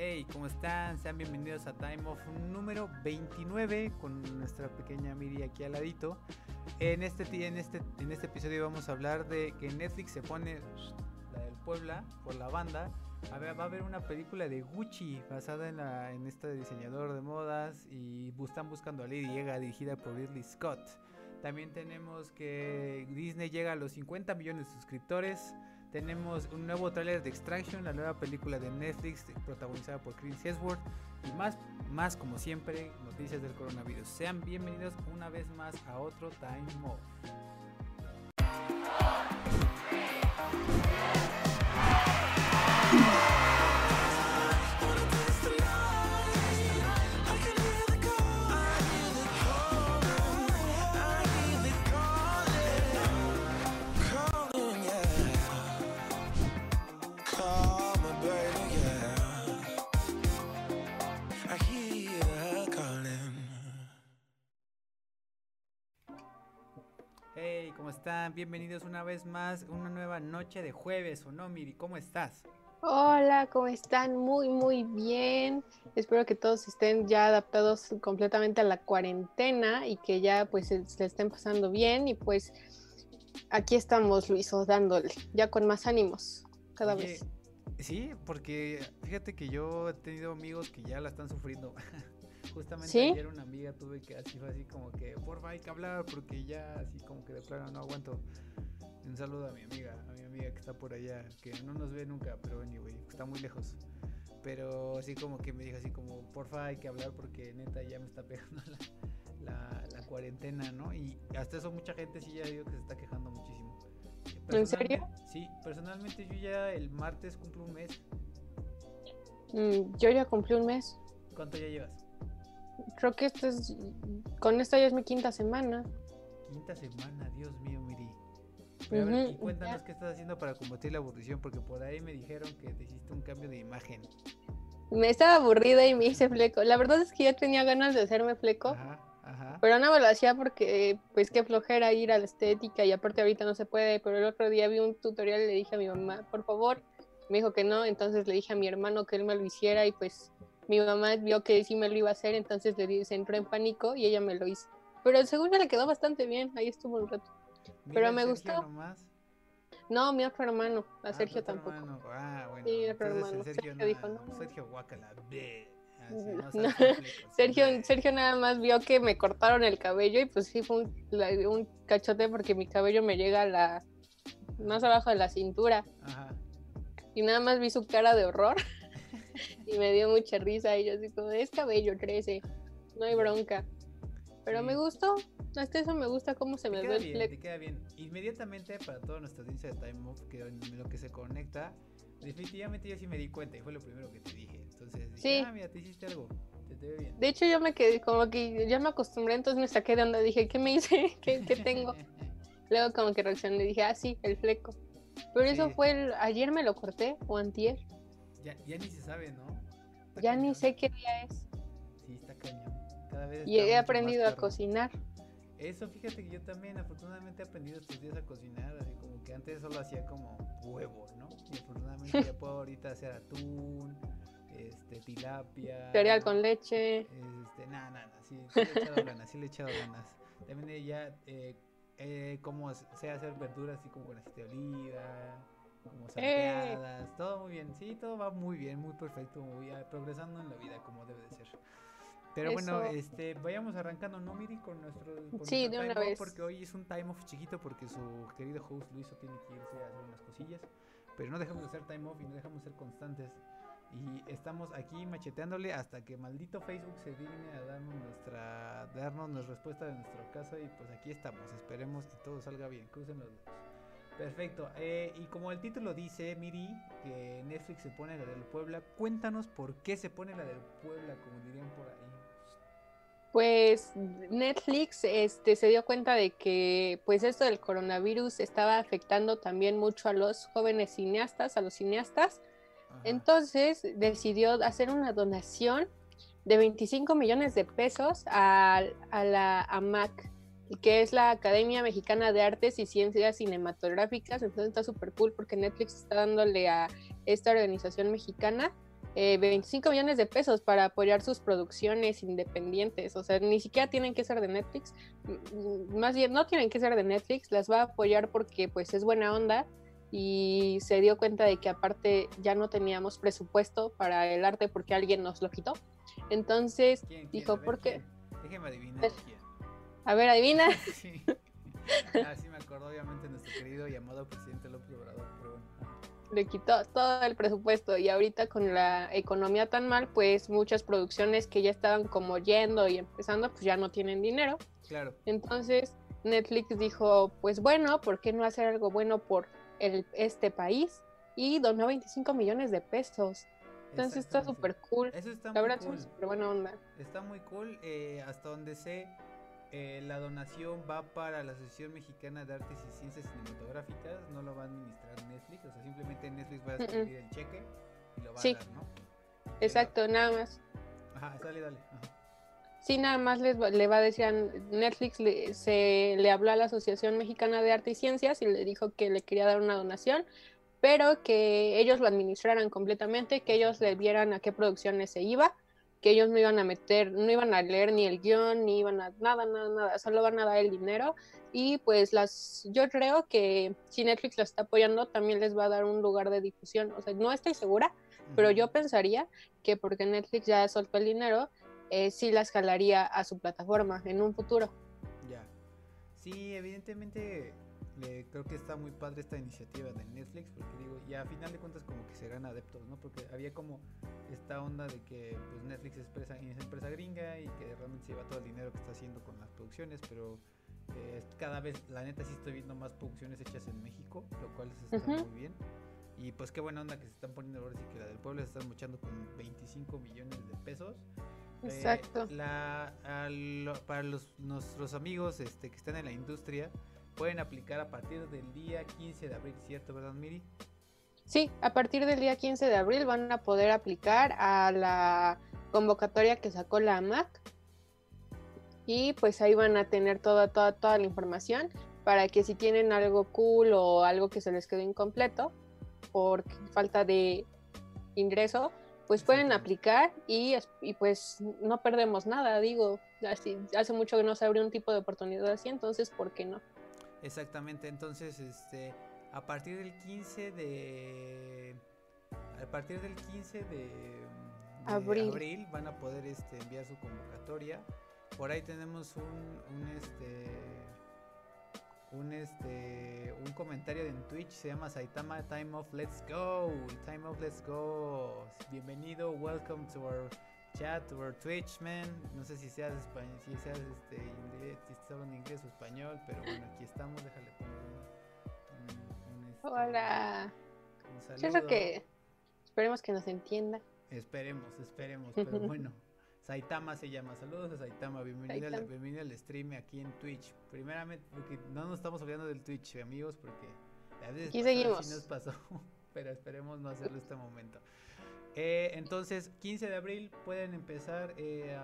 Hey, ¿cómo están? Sean bienvenidos a Time of número 29 con nuestra pequea Miri aquí al ladito. En este, en, este, en este episodio vamos a hablar de que Netflix se pone la del Puebla por la banda. A ver, va a haber una película de Gucci basada en, la, en este diseñador de modas y están buscando a Lady Gaga dirigida por Ridley Scott. También tenemos que Disney llega a los 50 millones de suscriptores. Tenemos un nuevo tráiler de Extraction, la nueva película de Netflix protagonizada por Chris Hemsworth y más, más como siempre, noticias del coronavirus. Sean bienvenidos una vez más a otro Time Off. Están? Bienvenidos una vez más, una nueva noche de jueves, ¿o no, Miri? ¿Cómo estás? Hola, ¿cómo están? Muy, muy bien. Espero que todos estén ya adaptados completamente a la cuarentena y que ya pues se, estén pasando bien y pues aquí estamos, Luiso, dándole, ya con más ánimos cada vez. Sí, porque fíjate que yo he tenido amigos que ya la están sufriendo. Justamente ayer una amiga tuve que así fue así como que, porfa, hay que hablar porque ya así como que de plano no aguanto. Un saludo a mi amiga, a mi amiga que está por allá, que no nos ve nunca, pero anyway, está muy lejos. Pero así como que me dijo así como, porfa, hay que hablar porque neta ya me está pegando la, la, cuarentena, ¿no? Y hasta eso mucha gente sí ya digo que se está quejando muchísimo. ¿En serio? Sí, personalmente yo ya el martes cumplo un mes. Mm, yo ya cumplí un mes. ¿Cuánto ya llevas? Creo que esto es. Con esta ya es mi quinta semana. Quinta semana, Dios mío, Miri. a ver, y cuéntanos qué estás haciendo para combatir la aburrición, porque por ahí me dijeron que te hiciste un cambio de imagen. Me estaba aburrida y me hice fleco. La verdad es que yo tenía ganas de hacerme fleco. Ajá, ajá. Pero no me lo hacía porque, pues, qué flojera ir a la estética y aparte ahorita no se puede. Pero el otro día vi un tutorial y le dije a mi mamá, por favor. Me dijo que no, entonces le dije a mi hermano que él me lo hiciera y pues mi mamá vio que sí me lo iba a hacer, entonces le se entró en pánico y ella me lo hizo. Pero según le quedó bastante bien, ahí estuvo un rato. Pero me gustó. No, mi otro hermano, a ah, Sergio tampoco. Ah, bueno. Sí, otro hermano. Sergio, dijo, no. Sergio Guacala, Sergio, Sergio nada más vio que me cortaron el cabello y pues sí fue un, un cachote porque mi cabello me llega a la más abajo de la cintura. Ajá. Y nada más vi su cara de horror. y me dio mucha risa y yo así como, es cabello, crece, no hay bronca. Pero me gustó, hasta eso me gusta cómo se me ve el bien, Te queda bien. Inmediatamente para toda nuestra audiencia de Time Off, que lo que se conecta, definitivamente yo sí me di cuenta y fue lo primero que te dije. Entonces, sí. ah, mira, te hiciste algo. Te, te ve bien. De hecho, yo me quedé como que ya me acostumbré, entonces me saqué de onda. Dije, ¿qué me hice? ¿Qué, qué tengo? Luego, como que reaccioné, dije, ah, sí, el fleco. Pero eso fue el. Ayer me lo corté, o antier. Ya, ya ni se sabe, ¿no? ya ni sé qué día es. Sí, está cañón. Cada vez y he aprendido a cocinar. Eso, fíjate que yo también afortunadamente he aprendido estos días a cocinar, así como que antes solo hacía como huevo, ¿no? Y afortunadamente ya puedo ahorita hacer atún, este, tilapia. Cereal con leche. Este, nada, nada, sí, sí le he echado ganas, sí le he echado ganas. También ya, eh, eh, como sé hacer verduras así como con aceite de oliva, como eh. salteadas, todo muy bien, sí, todo va muy bien, muy perfecto, muy progresando en la vida como debe de ser. Pero bueno, este, vayamos arrancando, ¿no, Miri? Con nuestro, sí, de una vez. porque hoy es un time off chiquito porque su querido host Luiso tiene que irse a hacer unas cosillas. Pero no dejamos de hacer time off y no dejamos de ser constantes. Y estamos aquí macheteándole hasta que maldito Facebook se digne a darnos nuestra, darnos la respuesta de nuestro caso. Y pues aquí estamos, esperemos que todo salga bien. Crucen los dedos. Perfecto. Eh, y como el título dice, Miri, que Netflix se pone la del Puebla, cuéntanos por qué se pone la del Puebla, como dirían por ahí. Pues Netflix este, se dio cuenta de que pues esto del coronavirus estaba afectando también mucho a los jóvenes cineastas, a los cineastas. Entonces decidió hacer una donación de 25 millones de pesos a, a la AMAC, que es la Academia Mexicana de Artes y Ciencias Cinematográficas. Entonces está súper cool porque Netflix está dándole a esta organización mexicana 25 millones de pesos para apoyar sus producciones independientes. O sea, ni siquiera tienen que ser de Netflix. Más bien, no tienen que ser de Netflix. Las va a apoyar porque pues es buena onda y se dio cuenta de que aparte ya no teníamos presupuesto para el arte porque alguien nos lo quitó. Entonces dijo, ¿por qué? Déjeme adivinar. A ver, adivina. sí. Ah, sí me acuerdo, obviamente, nuestro querido y amado presidente López Obrador, Le quitó todo el presupuesto y ahorita con la economía tan mal, pues muchas producciones que ya estaban como yendo y empezando, pues ya no tienen dinero. Claro. Entonces Netflix dijo, pues bueno, ¿por qué no hacer algo bueno por el, este país? Y donó 25 millones de pesos. Entonces está súper cool. Eso está la verdad, cool. súper buena onda. Está muy cool. Eh, hasta donde sé, eh, la donación va para la Asociación Mexicana de Artes y Ciencias Cinematográficas. No lo va a administrar Netflix. O sea, simplemente Netflix va a escribir el cheque y lo va a dar, ¿no? Exacto, nada más. Ajá, dale, dale. Sí, nada más les le va a decir a Netflix, le, se le habló a la Asociación Mexicana de Artes y Ciencias y le dijo que le quería dar una donación pero que ellos lo administraran completamente, que ellos le vieran a qué producciones se iba, que ellos no iban a meter, no iban a leer ni el guion, ni iban a nada, nada, nada, solo van a dar el dinero. Y pues las, yo creo que si Netflix lo está apoyando, también les va a dar un lugar de difusión. O sea, no estoy segura, pero yo pensaría que porque Netflix ya soltó el dinero, eh, sí las jalaría a su plataforma en un futuro. Ya. Sí, evidentemente creo que está muy padre esta iniciativa de Netflix, porque digo, y a final de cuentas como que se gana adeptos, ¿no? Porque había como esta onda de que pues Netflix es empresa, es empresa gringa y que realmente se lleva todo el dinero que está haciendo con las producciones, pero eh, cada vez, la neta sí estoy viendo más producciones hechas en México, lo cual está muy bien. Y pues qué buena onda que se están poniendo ahora sí que la del pueblo se están mochando con 25 millones de pesos. Eh, Exacto. la, para los, nuestros amigos este, que están en la industria, pueden aplicar a partir del día 15 de abril, ¿cierto, verdad, Miri? Sí, a partir del día 15 de abril van a poder aplicar a la convocatoria que sacó la AMAC y pues ahí van a tener toda, toda, toda la información para que si tienen algo cool o algo que se les quedó incompleto por falta de ingreso, pues pueden aplicar y, y, pues no perdemos nada, digo, así, hace mucho que no se abrió un tipo de oportunidad así, entonces, ¿por qué no? Exactamente, entonces este a partir del 15 de a partir del 15 de, abril. van a poder este, enviar su convocatoria. Por ahí tenemos un, un este un este un comentario en Twitch se llama Saitama Time of Let's Go Time of Let's Go bienvenido welcome to our chat or Twitch, man. No sé si seas español, si seas este inglés, si estás en inglés o español, pero bueno, aquí estamos, déjale poner un, este, Hola. Un que esperemos que nos entienda. Esperemos, esperemos, pero bueno. Saitama se llama. Saludos a Saitama. Bienvenido, al, bienvenido al stream aquí en Twitch. Primeramente, porque no nos estamos olvidando del Twitch, amigos, porque a veces seguimos. nos pasó, pero esperemos no hacerlo este momento. Eh, entonces, 15 de abril pueden empezar eh,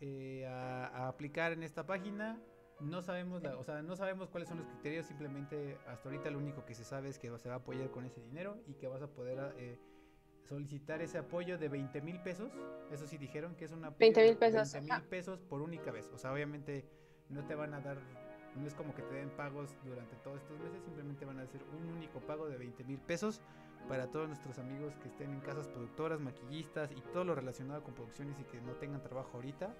eh, a, aplicar en esta página. No sabemos, o sea, no sabemos cuáles son los criterios. Simplemente hasta ahorita lo único que se sabe es que se va a apoyar con ese dinero y que vas a poder solicitar ese apoyo de 20 mil pesos. Eso sí dijeron que es una 20 mil pesos. 20 mil pesos por única vez. O sea, obviamente no te van a dar, no es como que te den pagos durante todos estos meses. Simplemente van a hacer un único pago de 20 mil pesos para todos nuestros amigos que estén en casas productoras, maquillistas y todo lo relacionado con producciones y que no tengan trabajo ahorita.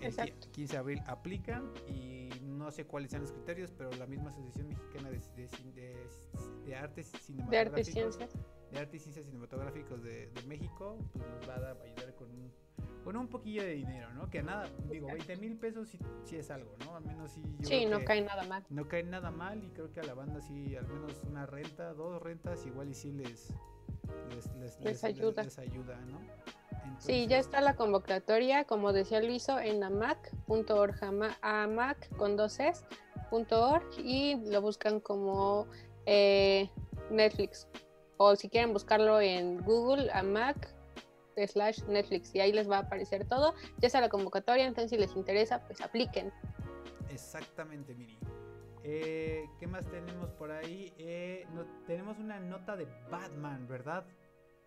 El 15 de abril aplican y no sé cuáles sean los criterios, pero la misma Asociación Mexicana de, de, Artes Cinematográficos de Artes y Ciencias Cinematográficos de, México pues nos va a ayudar con un con un poquillo de dinero, ¿no? Que nada, digo, 20 mil pesos sí, es algo, ¿no? Al menos sí. sí, no cae nada mal. No cae nada mal y creo que a la banda sí, al menos una renta, dos rentas, igual y sí les, les, ayuda. Les, ayuda, ¿no? sí, ya está la convocatoria, como decía Luiso, en amac.org, amac con dos y lo buscan como eh, Netflix. O si quieren buscarlo en Google, amac slash Netflix y ahí les va a aparecer todo. Ya está la convocatoria, entonces si les interesa, pues apliquen. Exactamente, Miri. Eh, ¿Qué más tenemos por ahí? Eh, no, tenemos una nota de Batman, ¿verdad?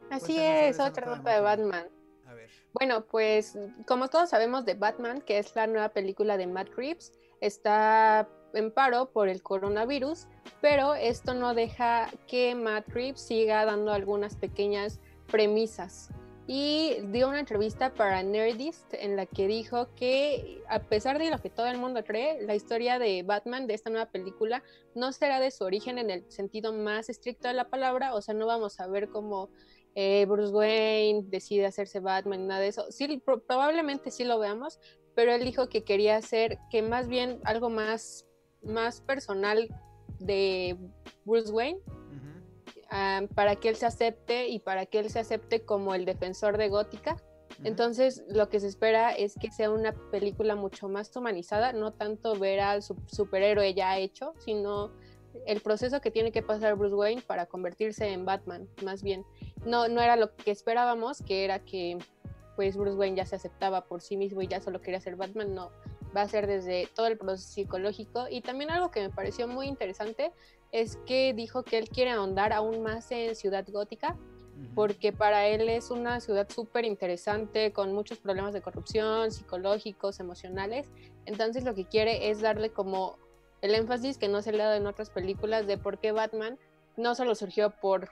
Así es, otra nota de Batman. A ver. Bueno, pues como todos sabemos de Batman, que es la nueva película de Matt Reeves, está en paro por el coronavirus, pero esto no deja que Matt Reeves siga dando algunas pequeñas premisas. Y dio una entrevista para Nerdist en la que dijo que a pesar de lo que todo el mundo cree, la historia de Batman de esta nueva película no será de su origen en el sentido más estricto de la palabra, o sea, no vamos a ver cómo eh, Bruce Wayne decide hacerse Batman, nada de eso. Sí, probablemente sí lo veamos, pero él dijo que quería hacer que más bien algo más, más personal de Bruce Wayne para que él se acepte y para que él se acepte como el defensor de Gótica. Entonces, lo que se espera es que sea una película mucho más humanizada, no tanto ver al superhéroe ya hecho, sino el proceso que tiene que pasar Bruce Wayne para convertirse en Batman, más bien. No, no era lo que esperábamos, que era que pues Bruce Wayne ya se aceptaba por sí mismo y ya solo quería ser Batman, no, va a ser desde todo el proceso psicológico. Y también algo que me pareció muy interesante es que dijo que él quiere ahondar aún más en Ciudad Gótica, porque para él es una ciudad súper interesante, con muchos problemas de corrupción, psicológicos, emocionales. Entonces lo que quiere es darle como el énfasis que no se le ha dado en otras películas de por qué Batman no solo surgió por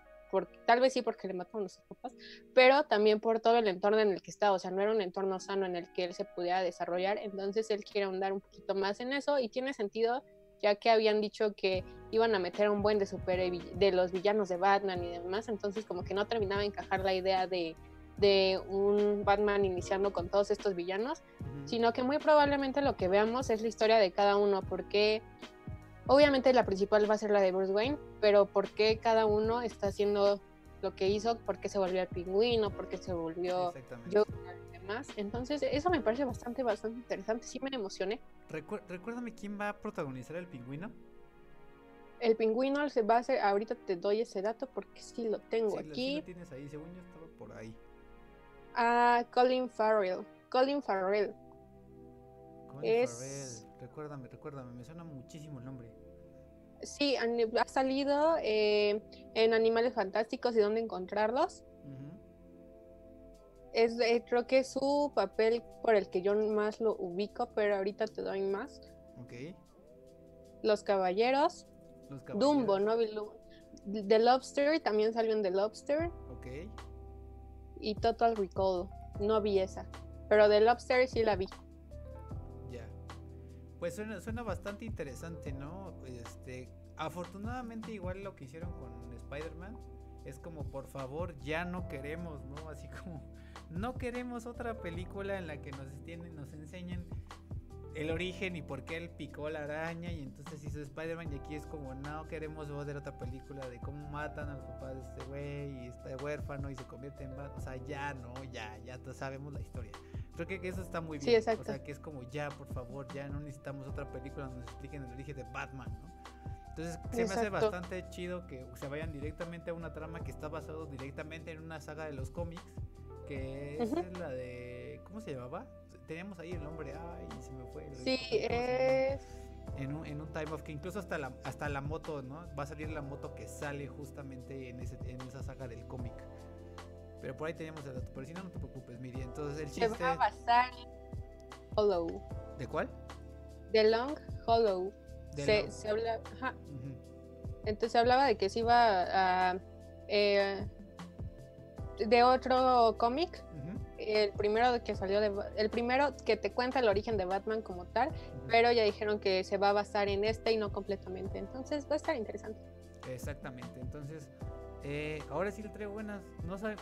tal vez sí porque le mataron a sus papás, pero también por todo el entorno en el que está, o sea, no era un entorno sano en el que él se pudiera desarrollar, entonces él quiere ahondar un poquito más en eso y tiene sentido ya que habían dicho que iban a meter un buen de super de los villanos de Batman y demás, entonces como que no terminaba de encajar la idea de, de un Batman iniciando con todos estos villanos, sino que muy probablemente lo que veamos es la historia de cada uno, porque Obviamente la principal va a ser la de Bruce Wayne, pero ¿por qué cada uno está haciendo lo que hizo? ¿Por qué se volvió el pingüino? ¿Por qué se volvió demás? Entonces eso me parece bastante, bastante interesante. Sí me emocioné. recuérdame quién va a protagonizar el pingüino. El pingüino se va a hacer, ahorita te doy ese dato porque sí lo tengo aquí. Lo tienes ahí, según yo estaba por ahí. Ah, Colin Farrell. Colin Farrell. Colin es... Recuérdame, recuérdame, me suena muchísimo el nombre. Sí, ha salido eh, en Animales Fantásticos y dónde encontrarlos. Es, eh, creo que es su papel por el que yo más lo ubico, pero ahorita te doy más. Ok. Los Caballeros. Los caballeros. Dumbo, ¿no? The Lobster también salió en The Lobster. Ok. Y Total Recall. No vi esa. Pero The Lobster sí la vi. Pues suena, bastante interesante, ¿no? Este, afortunadamente igual lo que hicieron con Spider-Man es como por favor ya no queremos, ¿no? Así como no queremos otra película en la que nos tienen, nos enseñen el origen y por qué él picó la araña y entonces hizo Spider-Man y aquí es como no queremos ver otra película de cómo matan a los papás de este güey y está huérfano y se convierte en Batman, o sea, ya no, ya, ya sabemos la historia. Creo que eso está muy bien. o sea, que es como ya, por favor, ya no necesitamos otra película donde nos expliquen el origen de Batman, ¿no? Entonces se me hace bastante chido que se vayan directamente a una trama que está basado directamente en una saga de los cómics, que es la de... ¿Cómo se llamaba? Teníamos ahí el nombre, ay, se me fue. Sí, es... En un, en un time of que incluso hasta la, hasta la moto, ¿no? Va a salir la moto que sale justamente en, ese, en esa saga del cómic. Pero por ahí teníamos el dato. Pero si no, no te preocupes, Miri. Entonces el chiste. Se va a basar Hollow. ¿De cuál? The Long Hollow. se, se, habla. Ajá. Entonces se hablaba de que se iba a. Eh, de otro cómic. El primero que salió de. El primero que te cuenta el origen de Batman como tal. Pero ya dijeron que se va a basar en este y no completamente. Entonces va a estar interesante. Exactamente. Entonces eh, ahora sí le traigo buenas. No sabe,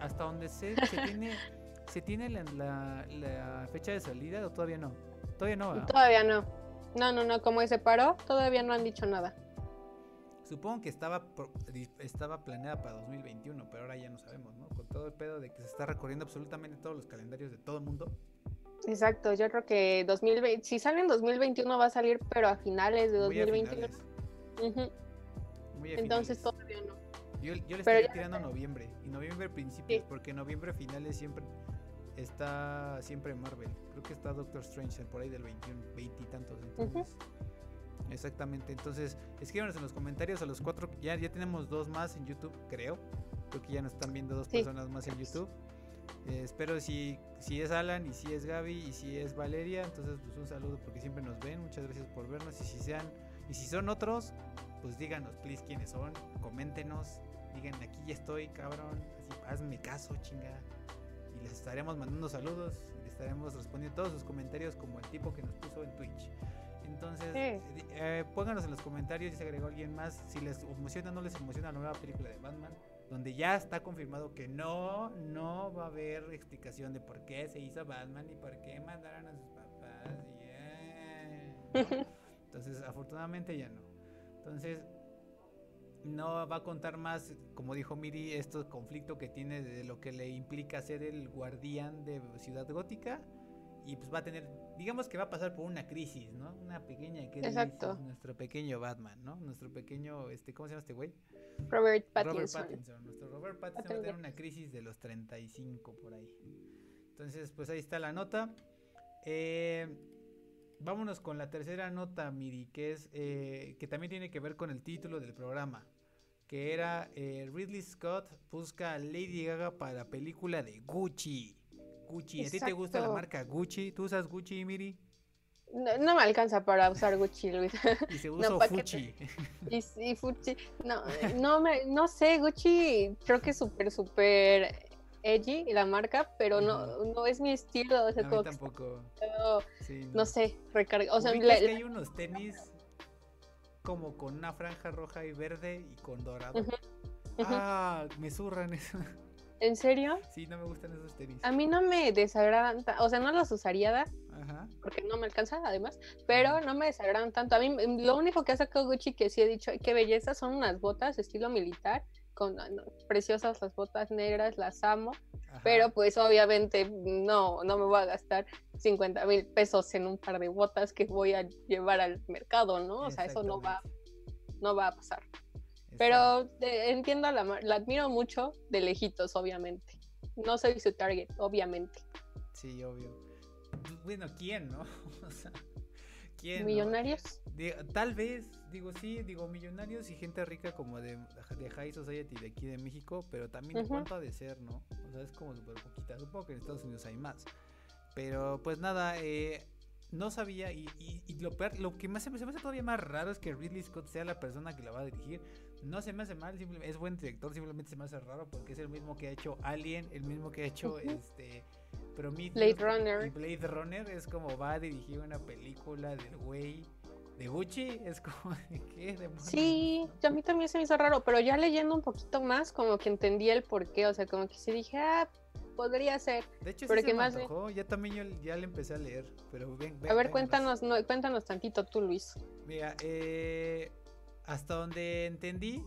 hasta donde sé, se tiene, se tiene la, fecha de salida o todavía no. Todavía no. Todavía no. No, no, no. Como se paró, todavía no han dicho nada. Supongo que estaba estaba planeada para 2021, pero ahora ya no sabemos, ¿no? Con todo el pedo de que se está recorriendo absolutamente todos los calendarios de todo el mundo. Exacto, yo creo que 2020, si sale en 2021 va a salir, pero a finales de 2021. Entonces todavía no. Yo, le estaría tirando noviembre. Y noviembre principios, porque noviembre finales siempre está siempre Marvel. Creo que está Doctor Strange por ahí del 21, 20 y tantos. Entonces, Exactamente. Entonces, escríbanos en los comentarios a los cuatro. Ya, ya tenemos dos más en YouTube, creo. Creo que ya nos están viendo dos personas más en YouTube. Eh, espero si, si es Alan y si es Gaby y si es Valeria, entonces pues un saludo porque siempre nos ven. Muchas gracias por vernos y si sean y si son otros, pues díganos please quiénes son, coméntenos, digan aquí ya estoy, cabrón, así hazme caso, chinga. Y les estaremos mandando saludos y les estaremos respondiendo todos sus comentarios como el tipo que nos puso en Twitch. Entonces, eh, pónganos en los comentarios si se agregó alguien más. Si les emociona o no les emociona la nueva película de Batman. Donde ya está confirmado que no, no va a haber explicación de por qué se hizo Batman y por qué mandaron a sus papás. Entonces, afortunadamente ya no. Entonces, no va a contar más, como dijo Miri, este conflicto que tiene de lo que le implica ser el guardián de Ciudad Gótica y pues va a tener, digamos que va a pasar por una crisis, ¿no? Una pequeña crisis. Exacto. Nuestro pequeño Batman, ¿no? Nuestro pequeño, este, ¿cómo se llama este güey? Robert Pattinson. Robert Pattinson. Nuestro Robert Pattinson va a tener una crisis de los 35 por ahí. Entonces, pues ahí está la nota. Eh, vámonos con la tercera nota, Miri, que es, eh, que también tiene que ver con el título del programa. Que era eh, Ridley Scott busca a Lady Gaga para la película de Gucci. Gucci. ¿A ti te gusta la marca Gucci? ¿Tú usas Gucci, Miri? No, me alcanza para usar Gucci, Luis. Y se usa Fuchi. Y, Fuchi. No, no, me, no sé, Gucci creo que es súper, súper edgy la marca, pero no, no es mi estilo. O sea, a tampoco. no. sé, recarga. O sea, hay unos tenis como con una franja roja y verde y con dorado. Ah, me zurran eso. ¿En serio? Sí, no me gustan esos tenis. A mí no me desagradan, o sea, no los usaría, Ajá. porque no me alcanza además, pero no me desagradan tanto. A mí lo único que ha sacado Gucci que sí he dicho, qué belleza, son unas botas estilo militar, con ah, preciosas las botas negras, las amo, pero pues obviamente no, no me voy a gastar 50 mil pesos en un par de botas que voy a llevar al mercado, ¿no? O sea, eso no va, no va a pasar. Pero entiendo, la, la admiro mucho de lejitos, obviamente. No soy su target, obviamente. Sí, obvio. Bueno, ¿quién, no? o sea, ¿quién? ¿Millonarios? tal vez, digo, sí, digo, millonarios y gente rica como de, de High Society de aquí de México, pero también en cuanto a de ser, ¿no? O sea, es como súper poquita. Supongo que en Estados Unidos hay más. Pero pues nada, eh, no sabía y, y, lo, peor, lo que más se me, hace todavía más raro es que Ridley Scott sea la persona que la va a dirigir. No se me hace mal, simplemente, es buen director, simplemente se me hace raro porque es el mismo que ha hecho Alien, el mismo que ha hecho este Blade Runner. Blade Runner es como va a dirigir una película del güey de Gucci, es como ¿qué Sí, a mí también se me hizo raro, pero ya leyendo un poquito más como que entendí el porqué, o sea, como que sí dije, ah, podría ser. De hecho, sí se más ya también yo ya le empecé a leer, pero ven, A ver, cuéntanos, no, cuéntanos tantito tú, Luis. Mira, eh, hasta donde entendí,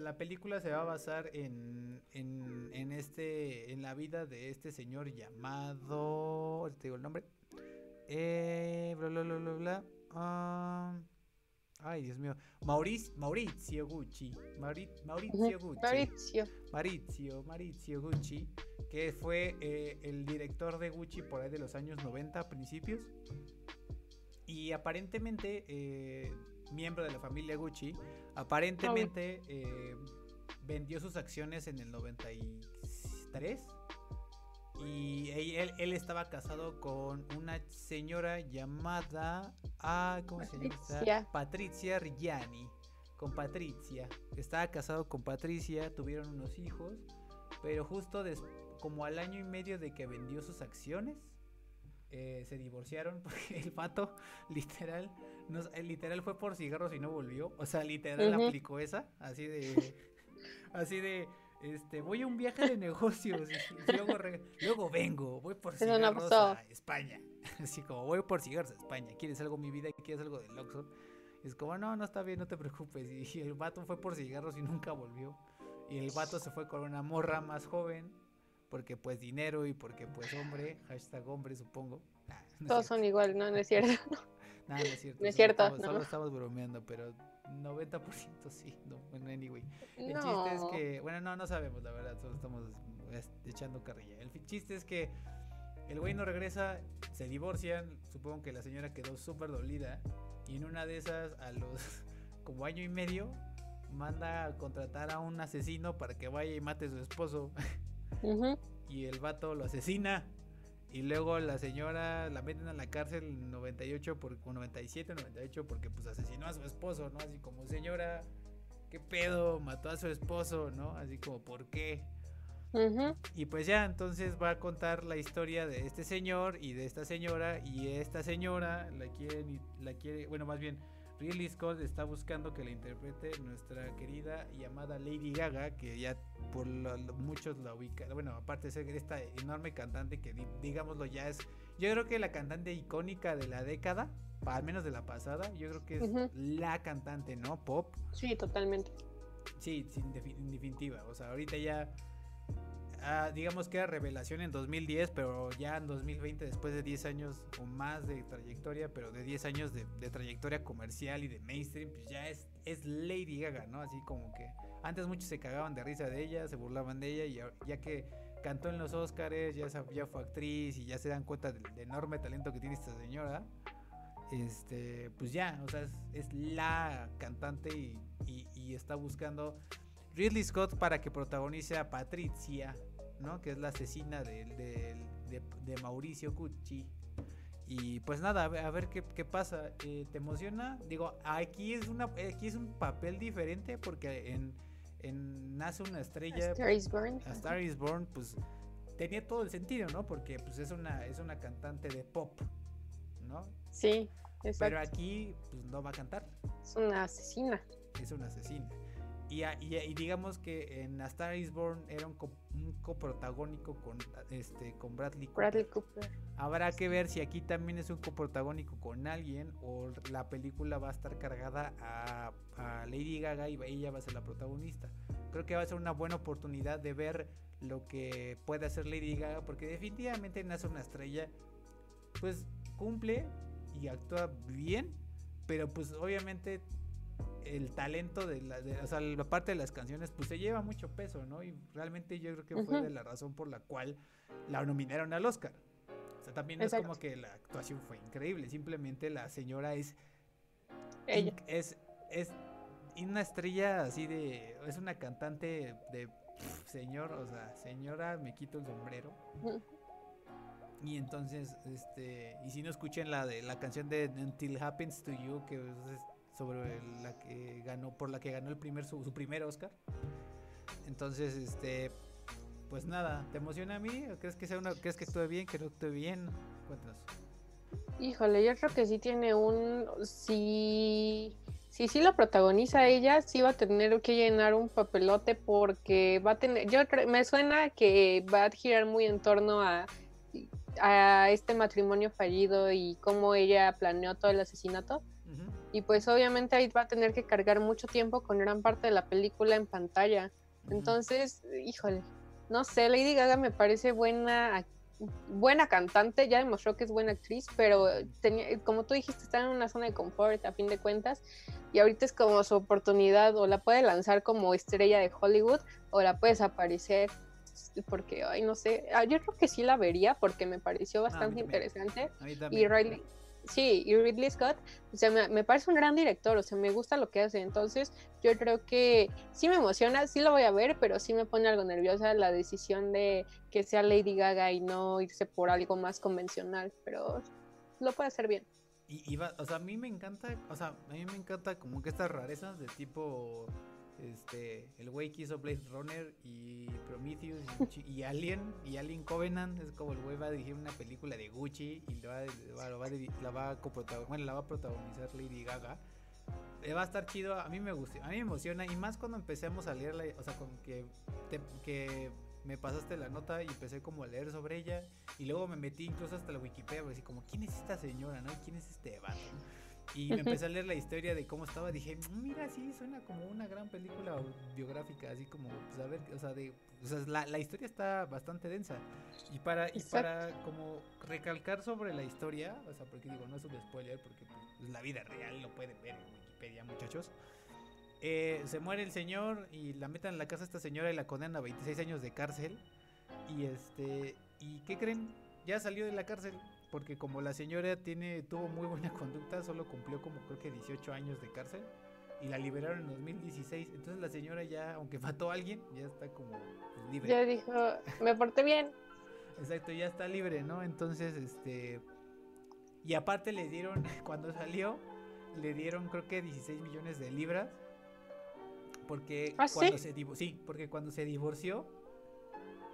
la película se va a basar en, en, en, este, en la vida de este señor llamado, te digo el nombre, eh, bla, bla, bla, bla, bla. Um, Ay, Dios mío. Mauricio, Maurizio Gucci. Maurizio Gucci. Maurizio. Maurizio, Maurizio Gucci, que fue eh, el director de Gucci por ahí de los años 90, principios. Y aparentemente, eh, miembro de la familia Gucci, aparentemente eh, vendió sus acciones en el 93 y él, estaba casado con una señora llamada. Ah, ¿Cómo se llama? Patricia Rigiani. Con Patricia. Estaba casado con Patricia, tuvieron unos hijos. Pero justo como al año y medio de que vendió sus acciones, eh, se divorciaron porque el pato literal literal fue por cigarros y no volvió o sea literal aplicó esa así de así de este, voy a un viaje de negocios, y luego, luego vengo, voy por cigarros a España. Así como, voy por cigarros a España, ¿quieres algo mi vida? ¿Quieres algo del Oxxo? Es como, no, no está bien, no te preocupes. Y el vato fue por cigarros y nunca volvió. Y el vato se fue con una morra más joven, porque pues dinero y porque pues hombre, hashtag hombre supongo. Todos son igual, no, no es cierto. No, no es cierto. No es cierto. Solo estamos bromeando, pero 90% sí, no, bueno, anyway. El chiste es que, bueno, no, no sabemos, la verdad, solo estamos echando carrilla. El chiste es que el güey no regresa, se divorcian, supongo que la señora quedó súper dolida y en una de esas, a los como año y medio, manda a contratar a un asesino para que vaya y mate a su esposo. Y el vato lo asesina. Y luego la señora la meten a la cárcel en 98 por, 97, 98 porque pues asesinó a su esposo, ¿no? Así como señora, ¿qué pedo? Mató a su esposo, ¿no? Así como, ¿por qué? Y pues ya, entonces va a contar la historia de este señor y de esta señora. Y esta señora la quiere, la quiere, bueno, más bien, Ridley Scott está buscando que la interprete nuestra querida y amada Lady Gaga, que ya por muchos la ubican. Bueno, aparte de ser esta enorme cantante que, digámoslo, ya es, yo creo que la cantante icónica de la década, al menos de la pasada, yo creo que es la cantante, ¿no? Pop. Sí, totalmente. Sí, en definitiva. O sea, ahorita ya Ah, digamos que era revelación en 2010, pero ya en 2020, después de 10 años o más de trayectoria, pero de 10 años de, trayectoria comercial y de mainstream, pues ya es, Lady Gaga, ¿no? Así como que antes muchos se cagaban de risa de ella, se burlaban de ella, y ya, que cantó en los Oscars, ya, fue actriz y ya se dan cuenta del, enorme talento que tiene esta señora, este, pues ya, o sea, es, la cantante y está buscando Ridley Scott para que protagonice a Patricia, ¿no? Que es la asesina de, de, Mauricio Cucci. Y pues nada, a ver, qué, pasa. Eh, ¿Te emociona? Digo, aquí es, una, aquí es un papel diferente porque en, Nace una estrella. A Star is Born. A Star is Born, pues tenía todo el sentido, ¿no? Porque pues es una, es una cantante de pop, ¿no? Sí, exacto. Pero aquí pues no va a cantar. Es una asesina. Es una asesina. Y, y, digamos que en A Star is Born era un, coprotagónico con, este, con Bradley Cooper. Bradley Cooper. Habrá que ver si aquí también es un coprotagónico con alguien o la película va a estar cargada a, Lady Gaga y ella va a ser la protagonista. Creo que va a ser una buena oportunidad de ver lo que puede hacer Lady Gaga porque definitivamente nace una estrella pues cumple y actúa bien pero pues obviamente el talento de la, o sea, la parte de las canciones, pues se lleva mucho peso, ¿no? Y realmente yo creo que fue de la razón por la cual la nominaron al Oscar. O sea, también es como que la actuación fue increíble, simplemente la señora es... Ella. Es, es una estrella así de... Es una cantante de... señor, o sea, señora, me quito el sombrero. Y entonces, este, y si no escuchen la de la canción de Until Happens to You, que es sobre la que ganó, por la que ganó el primer, su, primer Oscar. Entonces, este, pues nada, ¿te emociona a mí? ¿O crees que sea una, crees que actúe bien, que no actúe bien? Cuéntanos. Híjole, yo creo que sí tiene un, si, si sí lo protagoniza ella, sí va a tener que llenar un papelote porque va a tener, yo me suena que va a girar muy en torno a, a este matrimonio fallido y cómo ella planeó todo el asesinato y pues obviamente ahí va a tener que cargar mucho tiempo con gran parte de la película en pantalla. Entonces, híjole, no sé, Lady Gaga me parece buena buena cantante, ya demostró que es buena actriz, pero tenía, como tú dijiste, está en una zona de confort a fin de cuentas y ahorita es como su oportunidad o la puede lanzar como estrella de Hollywood o la puedes aparecer porque, ay, no sé, ah, yo creo que sí la vería porque me pareció bastante interesante y Riley, sí, y Ridley Scott, o sea, me, parece un gran director, o sea, me gusta lo que hace, entonces yo creo que sí me emociona, sí lo voy a ver, pero sí me pone algo nerviosa la decisión de que sea Lady Gaga y no irse por algo más convencional, pero lo puede hacer bien. Y, o sea, a mí me encanta, o sea, a mí me encanta como que estas rarezas de tipo este, el güey que hizo Blade Runner y Prometheus y, Alien y Alien Covenant es como el güey va a dirigir una película de Gucci y va, va, la va la va a protagonizar Lady Gaga. Va a estar chido, a mí me gusta, a mí me emociona y más cuando empecemos a leerla, o sea, con que, que me pasaste la nota y empecé como a leer sobre ella y luego me metí incluso hasta la Wikipedia, así como, ¿quién es esta señora, no? ¿Quién es este vato? Y me empecé a leer la historia de cómo estaba. Dije, mm, mira, sí, suena como una gran película biográfica. Así como, pues a ver, o sea, de, o sea la, la, historia está bastante densa. Y para, y para como recalcar sobre la historia, o sea, porque digo, no es un spoiler, porque pues, la vida real, lo pueden ver en Wikipedia, muchachos. Eh, se muere el señor y la metan en la casa a esta señora y la condenan a 26 años de cárcel. Y este, ¿y qué creen? Ya salió de la cárcel porque como la señora tiene tuvo muy buena conducta, solo cumplió como creo que 18 años de cárcel. y la liberaron en 2016. Entonces la señora ya, aunque mató a alguien, ya está como pues, libre. Ya dijo, me porté bien. Exacto, ya está libre, ¿no? Entonces, este... Y aparte le dieron, cuando salió, le dieron creo que 16 millones de libras. Porque ¿Ah, cuando se sí, porque cuando se divorció,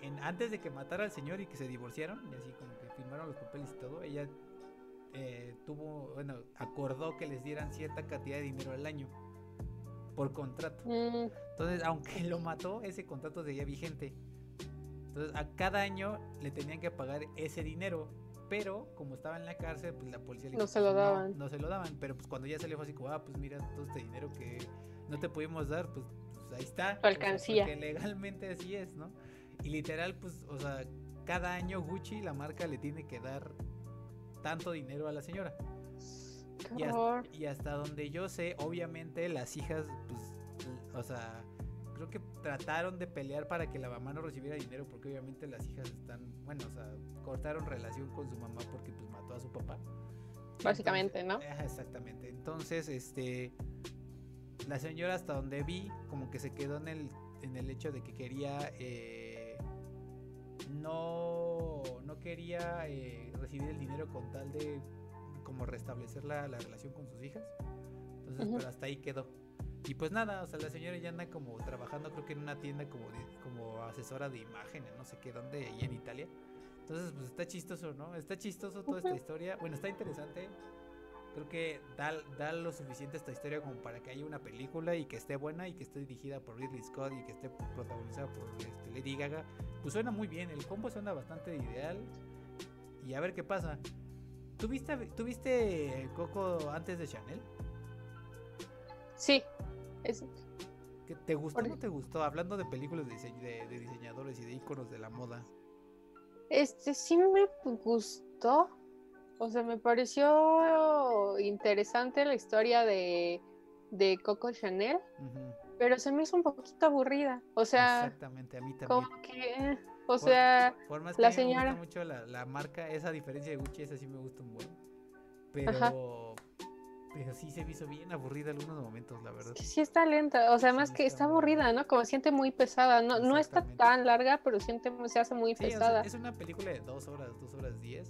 en, antes de que matara al señor y que se divorciaron, y así como firmaron los papeles y todo, ella eh, tuvo, bueno, acordó que les dieran cierta cantidad de dinero al año por contrato. Mm. Entonces, aunque lo mató, ese contrato seguía vigente. Entonces, a cada año le tenían que pagar ese dinero pero como estaba en la cárcel, pues la policía le no se lo daban. No, se lo daban, pero pues cuando ya salió fue así como, ah, pues mira, todo este dinero que no te pudimos dar, pues, pues ahí está. alcancía. porque legalmente así es, ¿no? Y literal, pues, o sea, cada año Gucci, la marca, le tiene que dar tanto dinero a la señora. Y hasta, y hasta, donde yo sé, obviamente las hijas, pues, o sea, creo que trataron de pelear para que la mamá no recibiera dinero porque obviamente las hijas están, bueno, o sea, cortaron relación con su mamá porque pues mató a su papá. Básicamente, ¿no? exactamente. Entonces, este la señora hasta donde vi como que se quedó en el en el hecho de que quería eh, no no quería eh, recibir el dinero con tal de como restablecer la, relación con sus hijas. Entonces, pero hasta ahí quedó. Y pues nada, o sea, la señora ya anda como trabajando, creo que en una tienda como, como asesora de imágenes, no sé qué, dónde, ahí en Italia. Entonces, pues está chistoso, ¿no? Está chistoso toda esta historia. Bueno, está interesante. Creo que da, da lo suficiente esta historia como para que haya una película y que esté buena y que esté dirigida por Ridley Scott y que esté protagonizada por este, Lady Gaga. Pues suena muy bien, el combo suena bastante ideal. Y a ver qué pasa. ¿Tuviste, ¿Tuviste Coco antes de Chanel? Sí, ¿Te gustó o no te gustó? Hablando de películas de, diseñadores y de iconos de la moda. Este sí me gustó. O sea, me pareció interesante la historia de, de Coco Chanel. Pero se me hizo un poquito aburrida. O sea. Exactamente, a mí también. Como que. O sea, la señora. Me gusta mucho la, marca, esa diferencia de Gucci, esa sí me gusta un buen. Pero. Pero sí se me hizo bien aburrida algunos momentos, la verdad. Sí está lenta, o sea, más que está, aburrida, ¿no? Como siente muy pesada, no, no está tan larga, pero siente, se hace muy pesada. es una película de dos horas, dos horas diez,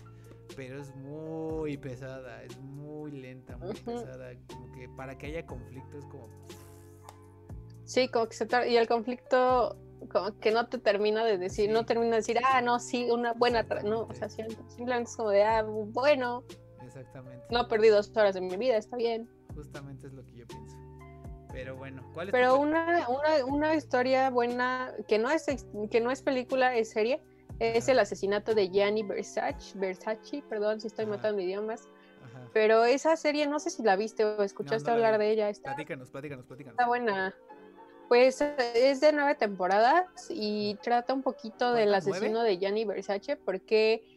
pero es muy pesada, es muy lenta, muy pesada, como que para que haya conflicto es como... Sí, como que se y el conflicto como que no te termina de decir, no termina de decir, ah, no, sí, una buena, no, o sea, simplemente es como de, ah, bueno, Exactamente. No perdí dos horas de mi vida, está bien. Justamente es lo que yo pienso. Pero bueno, ¿cuál es Pero una, una, una, historia buena, que no es que no es película, es serie, es el asesinato de Gianni Versace, Versace, perdón si estoy matando idiomas. Pero esa serie, no sé si la viste o escuchaste hablar de ella. Está, platícanos, platícanos, platícanos. Está buena. Pues es de nueve temporadas y trata un poquito del asesino de Gianni Versace porque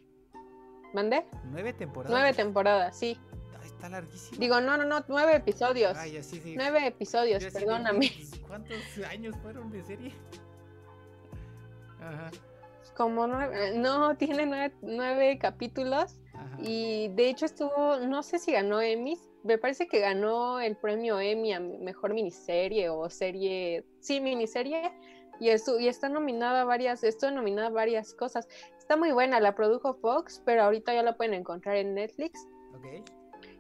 ¿Mande? ¿Nueve temporadas? Nueve temporadas, sí. Está larguísimo. Digo, no, no, no, nueve episodios. Ay, sí, sí. Nueve episodios, perdóname. ¿Cuántos años fueron de serie? Ajá. Como nueve, no, tiene nueve, capítulos. Y de hecho estuvo, no sé si ganó Emmy, me parece que ganó el premio Emmy a mejor miniserie o serie, sí, miniserie, y, y está nominada a varias, estuvo nominada varias cosas. Está muy buena, la produjo Fox, pero ahorita ya la pueden encontrar en Netflix.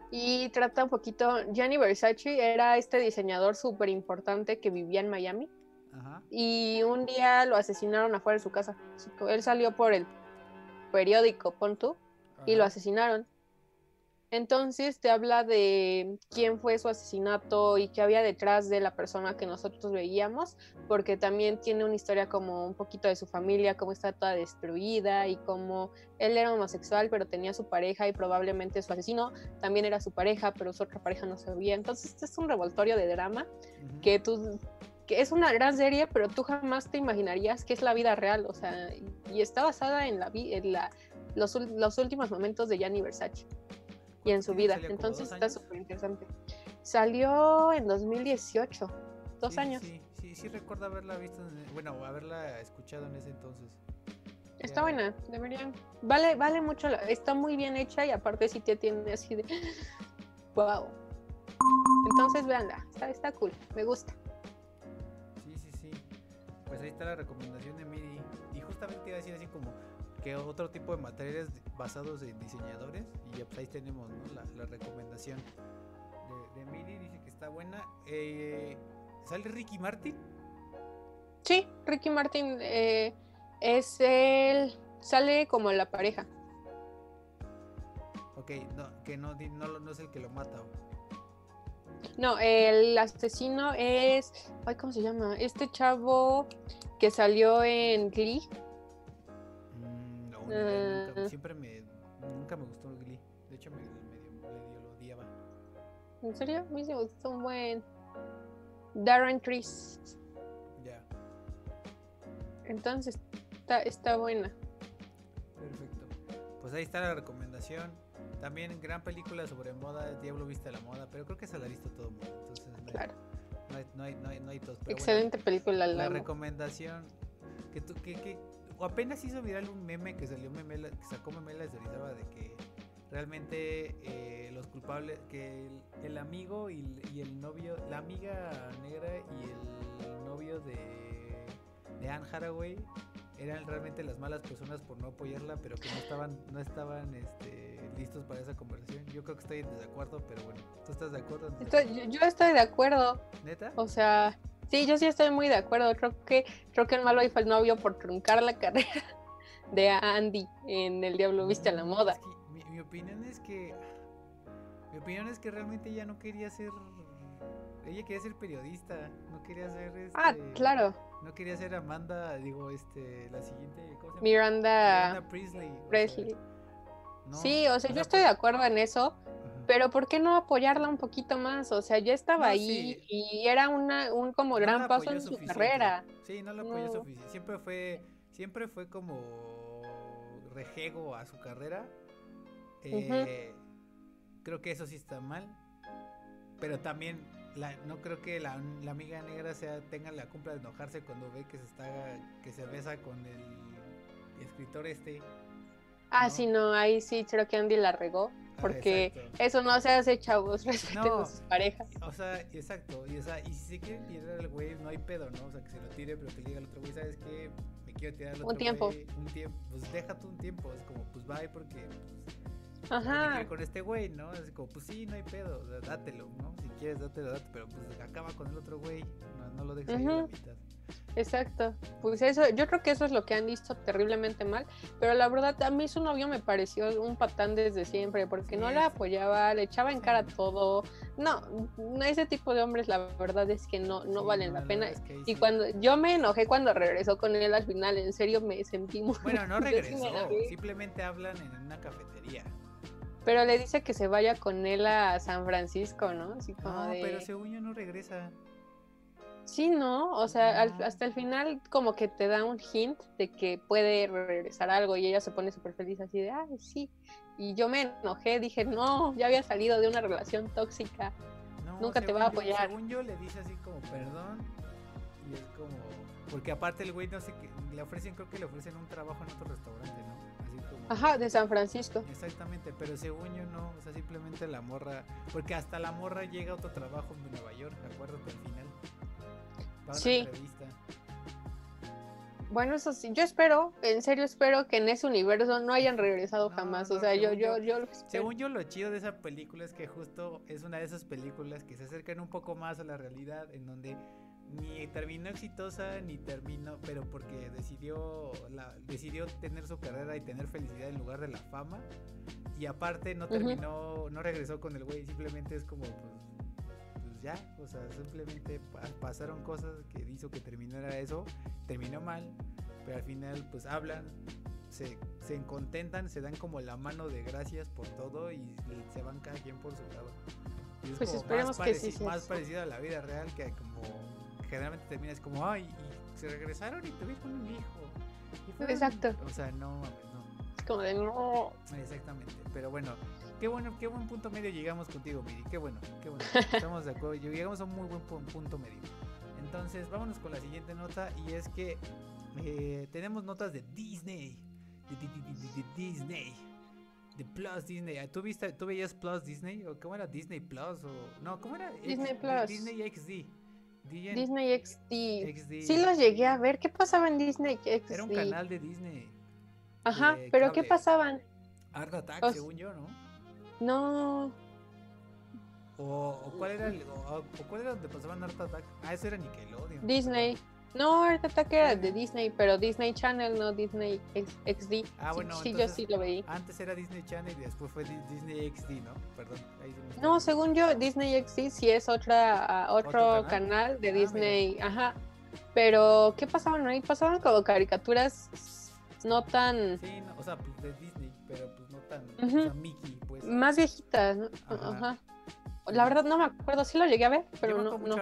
Y trata un poquito, Gianni Versace era este diseñador súper importante que vivía en Miami. Y un día lo asesinaron afuera de su casa. Él salió por el periódico Pontu y lo asesinaron. Entonces te habla de quién fue su asesinato y qué había detrás de la persona que nosotros veíamos, porque también tiene una historia como un poquito de su familia, cómo está toda destruida y cómo él era homosexual, pero tenía su pareja y probablemente su asesino también era su pareja, pero su otra pareja no sabía. Entonces este es un revoltorio de drama que tú que es una gran serie, pero tú jamás te imaginarías que es la vida real, o sea, y está basada en la, en la los, los últimos momentos de Gianni Versace y en su vida. Entonces está súper interesante. Salió en 2018, dos años. Sí, sí, sí, recuerdo haberla visto, bueno, haberla escuchado en ese entonces. Está buena, deberían. Vale, vale mucho, está muy bien hecha y aparte sí te tiene así de wow. Entonces, veanla, está, está cool, me gusta. Pues ahí está la recomendación de Miri. Y justamente iba a decir así como que otro tipo de materiales basados en diseñadores. Y ya pues ahí tenemos la, recomendación de, de, Miri. Dice que está buena. Eh, ¿Sale Ricky Martin? Sí, Ricky Martin eh, es el. Sale como la pareja. Ok, no, que no, no, no es el que lo mata. No, el asesino es. Ay, ¿cómo se llama? Este chavo que salió en Glee. Mm, no, nunca, ah. siempre me. Nunca me gustó Glee. De hecho, me, medio, lo odiaba. ¿En serio? A mí me gustó un buen. Darren Tris. Ya. Entonces, está, está buena. Perfecto. Pues ahí está la recomendación. También gran película sobre moda, Diablo viste la moda, pero creo que se la ha visto todo el mundo. Entonces, claro. No hay, no hay, no hay, no hay tos, Excelente película. La, recomendación que tú, que, que, o apenas hizo viral un meme que salió meme, que sacó meme la de que realmente eh, los culpables, que el, amigo y, y, el novio, la amiga negra y el novio de, de Anne Haraway eran realmente las malas personas por no apoyarla, pero que no estaban, no estaban este, listos para esa conversación. Yo creo que estoy en desacuerdo, pero bueno, ¿tú estás de acuerdo? yo, estoy de acuerdo. ¿Neta? O sea, sí, yo sí estoy muy de acuerdo. Creo que, creo que el malo ahí fue el novio por truncar la carrera de Andy en El Diablo Viste a la Moda. mi, opinión es que. Mi opinión es que realmente ella no quería ser. Ella quería ser periodista, no quería ser. ah, este, claro no quería ser Amanda, digo, este, la siguiente, ¿cómo se llama? Miranda, Presley. Sí, o sea, yo estoy de acuerdo en eso, pero ¿por qué no apoyarla un poquito más? O sea, ya estaba ahí y era una, un como gran paso en su carrera. Sí, no la apoyó suficiente. Siempre fue, siempre fue como rejego a su carrera. Eh, creo que eso sí está mal. Pero también no creo que la, amiga negra sea tenga la culpa de enojarse cuando ve que se está que se besa con el escritor este. Ah, sí, no, ahí sí creo que Andy la regó. Porque eso no se hace, chavos, respeten a sus parejas. O sea, exacto. Y, o sea, y si se quiere tirar al güey, no hay pedo, ¿no? O sea, que se lo tire, pero que le diga al otro güey, ¿sabes qué? Me quiero tirar al otro Un tiempo. un tiempo. Pues déjate un tiempo. Es como, pues bye, porque pues, Ajá. con este güey, ¿no? Es como, pues sí, no hay pedo, dátelo, ¿no? Si quieres, dátelo, dátelo, pero pues acaba con el otro güey, no, lo dejes ahí a la mitad. Exacto, pues eso, yo creo que eso es lo que han visto terriblemente mal, pero la verdad a mí su novio me pareció un patán desde siempre, porque no la apoyaba, le echaba en cara todo, no, ese tipo de hombres la verdad es que no, no valen la pena, y cuando yo me enojé cuando regresó con él al final, en serio me sentí muy... Bueno, no regresó, simplemente hablan en una cafetería. Pero le dice que se vaya con él a San Francisco, ¿no? Así como no, pero según yo no regresa. Sí, no, o sea, hasta el final como que te da un hint de que puede regresar algo y ella se pone súper feliz así de, ay, sí. Y yo me enojé, dije, no, ya había salido de una relación tóxica, nunca te va a apoyar. según yo le dice así como, perdón, y es como, porque aparte el güey no sé qué, le ofrecen, creo que le ofrecen un trabajo en otro restaurante, ¿no? Ajá, de San Francisco. Exactamente, pero según yo no, o sea, simplemente la morra, porque hasta la morra llega a otro trabajo en Nueva York, acuérdate al final. Sí. Bueno, eso sí, yo espero, en serio espero que en ese universo no hayan regresado jamás. o sea, yo, yo, yo, Según yo, lo chido de esa película es que justo es una de esas películas que se acercan un poco más a la realidad, en donde ni terminó exitosa ni terminó, pero porque decidió la, decidió tener su carrera y tener felicidad en lugar de la fama. Y aparte no terminó, no regresó con el güey, simplemente es como pues, pues ya, o sea, simplemente pasaron cosas que hizo que terminara eso, terminó mal, pero al final pues hablan, se, se contentan, se dan como la mano de gracias por todo y se van cada quien por su lado. Y es pues esperemos que sí, más parecido a la vida real que como generalmente terminas como, ay, y se regresaron y tuvieron un hijo. Exacto. O sea, no no. Es como de no. Exactamente. Pero bueno, qué bueno, qué buen punto medio llegamos contigo, Miri. Qué bueno, qué bueno. Estamos de acuerdo. Llegamos a un muy buen punto medio. Entonces, vámonos con la siguiente nota. Y es que eh, tenemos notas de Disney. De, Disney. de Plus Disney. ¿Tú, viste, ¿Tú veías Plus Disney? ¿O cómo era Disney Plus? O, no, ¿cómo era? Disney Plus. Disney XD. Disney XD. Sí los llegué a ver. ¿Qué pasaba en Disney XD? Era un canal de Disney. Ajá, pero ¿qué pasaban? Art Attack, según yo, ¿no? No. O, cuál era el, o, cuál era donde pasaban Art Attack? Ah, ese era Nickelodeon. Disney. No, Art Attack era de Disney, pero Disney Channel, no Disney XD. Ah, bueno, sí, yo sí lo veí. Antes era Disney Channel y después fue Disney XD, ¿no? Perdón. no, según yo, Disney XD sí es otra, otro, canal? de ah, Disney. Ajá. Pero, ¿qué pasaban ahí? Pasaban como caricaturas no tan. Sí, o sea, pues de Disney, pero pues tan. O sea, Mickey, pues. Más viejitas, ¿no? Ajá. La verdad no me acuerdo, sí lo llegué a ver, pero no. no.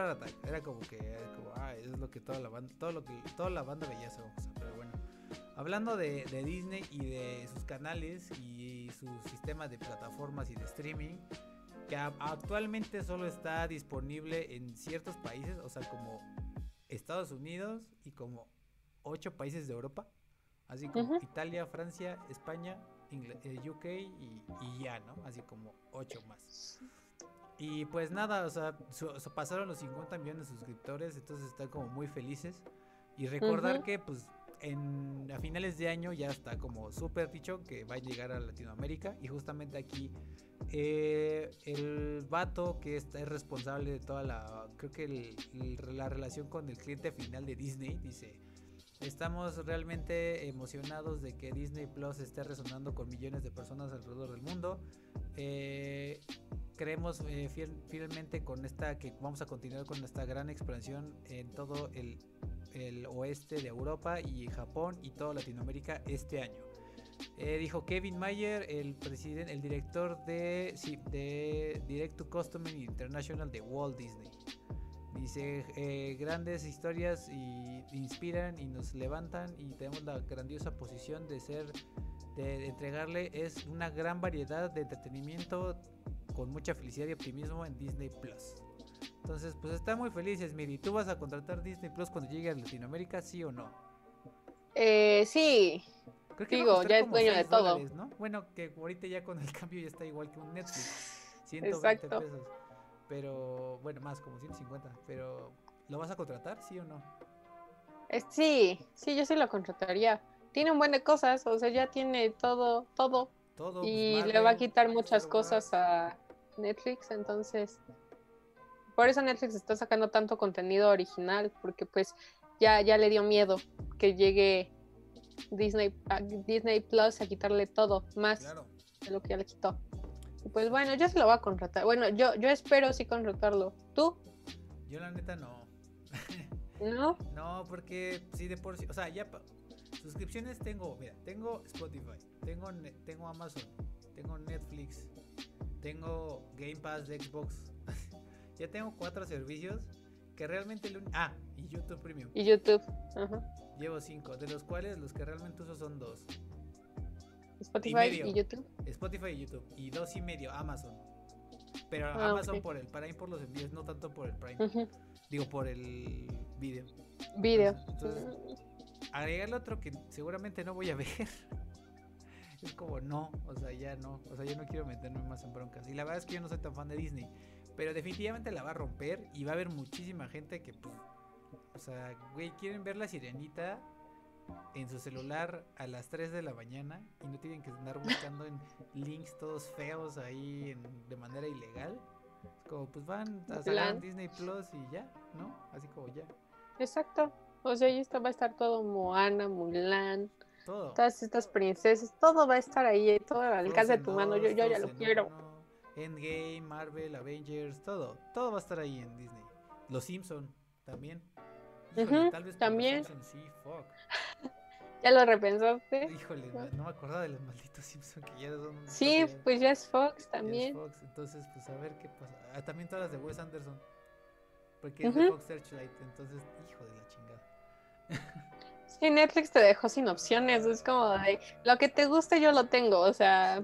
Era como que, como, ah, es lo que toda la banda, todo lo que toda la banda veía esa cosa, pero bueno. Hablando de, de, Disney y de sus canales y su sistema de plataformas y de streaming, que actualmente solo está disponible en ciertos países, o sea, como Estados Unidos y como ocho países de Europa, así como Italia, Francia, España, eh, UK y, y, ya, ¿no? Así como ocho más. Y pues nada, o sea, pasaron los 50 millones de suscriptores, entonces están como muy felices. Y recordar que pues en, a finales de año ya está como súper dicho que va a llegar a Latinoamérica. Y justamente aquí eh, el vato que está, es responsable de toda la, creo que la relación con el cliente final de Disney, dice... Estamos realmente emocionados de que Disney Plus esté resonando con millones de personas alrededor del mundo. Eh, creemos eh, fielmente con esta que vamos a continuar con esta gran expansión en todo el, oeste de Europa y Japón y toda Latinoamérica este año. Eh, dijo Kevin Mayer, el presidente, el director de, de Direct to Customer International de Walt Disney. Dice, eh, grandes historias y inspiran y nos levantan y tenemos la grandiosa posición de ser, de entregarle es una gran variedad de entretenimiento con mucha felicidad y optimismo en Disney Plus. Entonces, pues está muy felices, Miri. ¿Tú vas a contratar Disney Plus cuando llegue a Latinoamérica, sí o no? Eh, sí. Creo que Digo, ya es dueño de todo. ¿no? Bueno, que ahorita ya con el cambio ya está igual que un Netflix. 120 pesos. Pero, bueno, más como 150. Pero, ¿lo vas a contratar, sí o no? Eh, sí, sí, yo sí lo contrataría. Tiene un buen de cosas, o sea, ya tiene todo, todo. Todo. Pues, y le va a quitar muchas cosas a, Netflix, entonces por eso Netflix está sacando tanto contenido original, porque pues ya, ya le dio miedo que llegue Disney, Disney Plus a quitarle todo, más de lo que ya le quitó. Pues bueno, yo se lo voy a contratar. Bueno, yo, yo espero sí contratarlo. ¿Tú? Yo la neta no. ¿No? No, porque sí de por sí, o sea, ya suscripciones tengo, mira, tengo Spotify, tengo, tengo Amazon, tengo Netflix, tengo Game Pass de Xbox. ya tengo cuatro servicios que realmente... Ah, y YouTube Premium. Y YouTube. Llevo cinco, de los cuales los que realmente uso son dos. Spotify y, YouTube. Spotify y YouTube. Y dos y medio Amazon. Pero ah, Amazon por el Prime, por los envíos, no tanto por el Prime. Digo, por el video. Video. agregarle otro que seguramente no voy a ver es como no, o sea, ya no, o sea, yo no quiero meterme más en broncas. Y la verdad es que yo no soy tan fan de Disney, pero definitivamente la va a romper y va a haber muchísima gente que, pues, o sea, güey, quieren ver la sirenita en su celular a las 3 de la mañana y no tienen que andar buscando en links todos feos ahí de manera ilegal. Es como, pues van a salir Disney Plus y ya, ¿no? Así como ya. Exacto. O sea, ahí está, va a estar todo Moana, Mulan, Todas estas princesas, todo va a estar ahí, todo al alcance de tu mano. Yo, yo ya lo quiero. Endgame, Marvel, Avengers, todo. Todo va a estar ahí en Disney. Los Simpson también. tal vez también. sí, fuck. ¿Ya lo repensaste? Híjole, no, me acordaba de los malditos Simpson que ya son. Sí, pues ya es Fox también. Fox, entonces, pues a ver qué pasa. Ah, también todas las de Wes Anderson. Porque es de Fox Searchlight, entonces, hijo de la chingada. Sí, Netflix te dejó sin opciones, es como de lo que te guste yo lo tengo, o sea,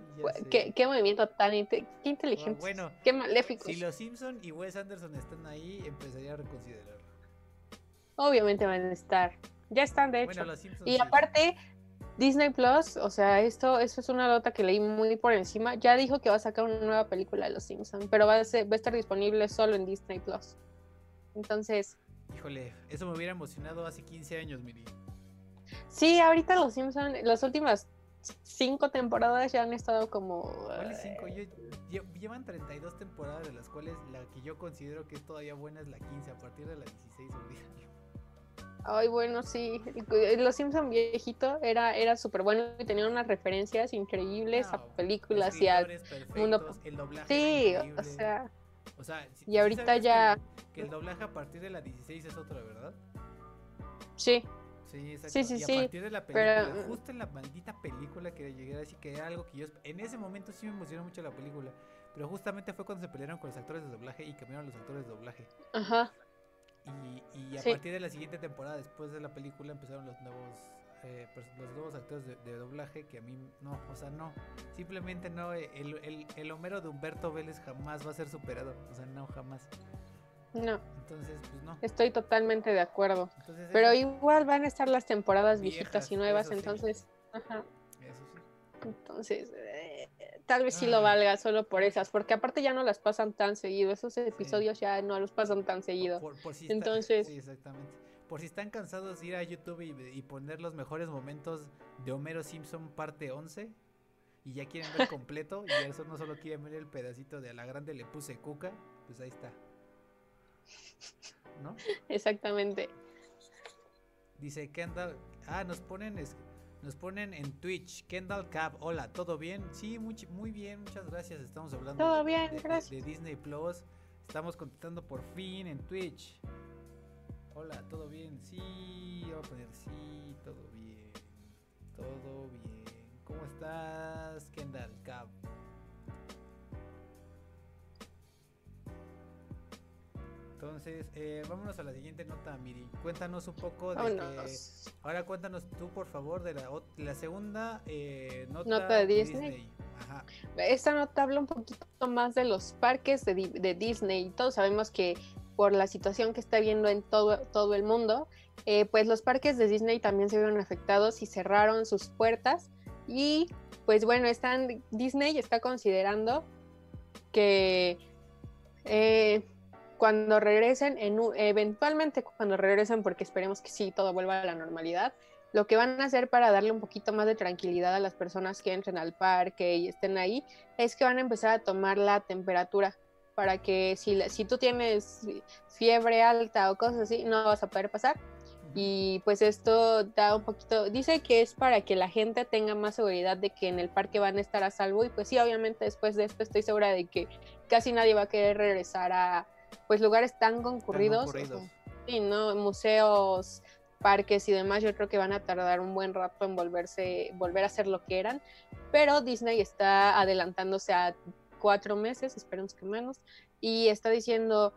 qué, qué, movimiento tan qué inteligente, bueno, qué maléfico. Si los Simpson y Wes Anderson están ahí, empezaría a reconsiderarlo. Obviamente van a estar, ya están de hecho. y aparte, Disney Plus, o sea, esto, esto es una nota que leí muy por encima. Ya dijo que va a sacar una nueva película de Los Simpsons, pero va a, va a estar disponible solo en Disney Plus. Entonces. Híjole, eso me hubiera emocionado hace 15 años, Miri. Sí, ahorita Los Simpsons, las últimas cinco temporadas ya han estado como. ¿Cuáles cinco? llevan 32 temporadas, de las cuales la que yo considero que es todavía buena es la 15. A partir de la 16, olvídalo. Ay, bueno, sí. Los Simpson viejito era, era súper bueno y tenía unas referencias increíbles a películas y al mundo. El doblaje sí, o sea. O sea y ahorita ya. Que, el doblaje a partir de la 16 es otra, ¿verdad? Sí. Sí, Sí, sí, y a partir de la película, pero... justo en la maldita película que llegué a decir que era algo que yo. En ese momento sí me emocionó mucho la película. Pero justamente fue cuando se pelearon con los actores de doblaje y cambiaron los actores de doblaje. Ajá. Y, a partir de la siguiente temporada, después de la película, empezaron los nuevos eh, los nuevos actores de, doblaje que a mí no, o sea, no, simplemente no, el, el, el, Homero de Humberto Vélez jamás va a ser superado, o sea, no, jamás. No. Entonces, pues no. Estoy totalmente de acuerdo. Pero igual van a estar las temporadas viejitas y nuevas, entonces, ajá. Eso sí. Entonces, eh, tal vez sí lo valga solo por esas, porque aparte ya no las pasan tan seguido, esos episodios ya no los pasan tan seguido. Entonces, sí, exactamente. Por si están cansados de ir a YouTube y, poner los mejores momentos de Homero Simpson parte 11 y ya quieren ver completo y eso no solo quieren ver el pedacito de a la grande le puse cuca, pues ahí está. ¿No? Exactamente. Dice Kendall, ah, nos ponen nos ponen en Twitch, Kendall Cab, hola, ¿todo bien? Sí, muy, muy bien, muchas gracias. Estamos hablando ¿Todo bien? gracias. de, Disney Plus. Estamos contestando por fin en Twitch. Hola, ¿todo bien? Sí, voy a poner sí, todo bien. Todo bien. ¿Cómo estás, Kendall Cab? Entonces, eh, vámonos a la siguiente nota, Miri. Cuéntanos un poco de ahora cuéntanos tú, por favor, de la, la segunda eh, nota, de Disney. Esta nota habla un poquito más de los parques de, de, Disney. Todos sabemos que por la situación que está viendo en todo, todo el mundo, eh, pues los parques de Disney también se vieron afectados y cerraron sus puertas. Y pues bueno, están, Disney está considerando que eh, cuando regresen, en, eventualmente cuando regresen, porque esperemos que sí, todo vuelva a la normalidad, lo que van a hacer para darle un poquito más de tranquilidad a las personas que entren al parque y estén ahí, es que van a empezar a tomar la temperatura para que si, si tú tienes fiebre alta o cosas así, no vas a poder pasar. Y pues esto da un poquito, dice que es para que la gente tenga más seguridad de que en el parque van a estar a salvo. Y pues sí, obviamente después de esto estoy segura de que casi nadie va a querer regresar a, pues lugares tan concurridos, sí, ¿no? museos, parques y demás, yo creo que van a tardar un buen rato en volverse, volver a ser lo que eran, pero Disney está adelantándose a cuatro meses, esperemos que menos, y está diciendo,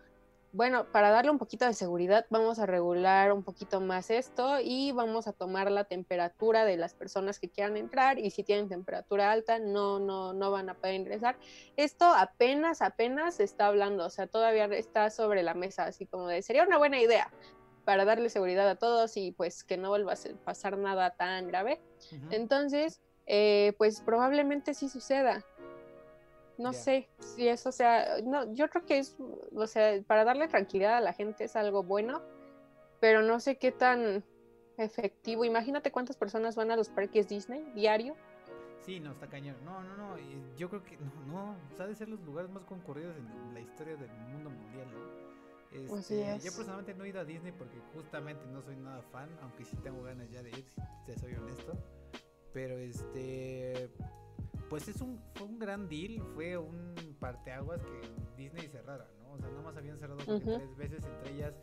bueno, para darle un poquito de seguridad, vamos a regular un poquito más esto y vamos a tomar la temperatura de las personas que quieran entrar y si tienen temperatura alta no, no, no van a poder ingresar. Esto apenas, apenas se está hablando, o sea, todavía está sobre la mesa, así como de, sería una buena idea para darle seguridad a todos y pues que no vuelva a pasar nada tan grave. Entonces, eh, pues probablemente sí suceda. No sé si eso sea, no, yo creo que es, o sea, para darle tranquilidad a la gente es algo bueno, pero no sé qué tan efectivo. Imagínate cuántas personas van a los parques Disney diario. Sí, no, está cañón. No, no, no. Yo creo que no, no. O sea, de ser los lugares más concurridos en la historia del mundo mundial, Este, yo personalmente no he ido a Disney porque justamente no soy nada fan, aunque sí tengo ganas ya de ir, si te soy honesto. Pero este pues es un, fue un gran deal, fue un parteaguas que Disney cerrara, ¿no? O sea, nada más habían cerrado tres veces, entre ellas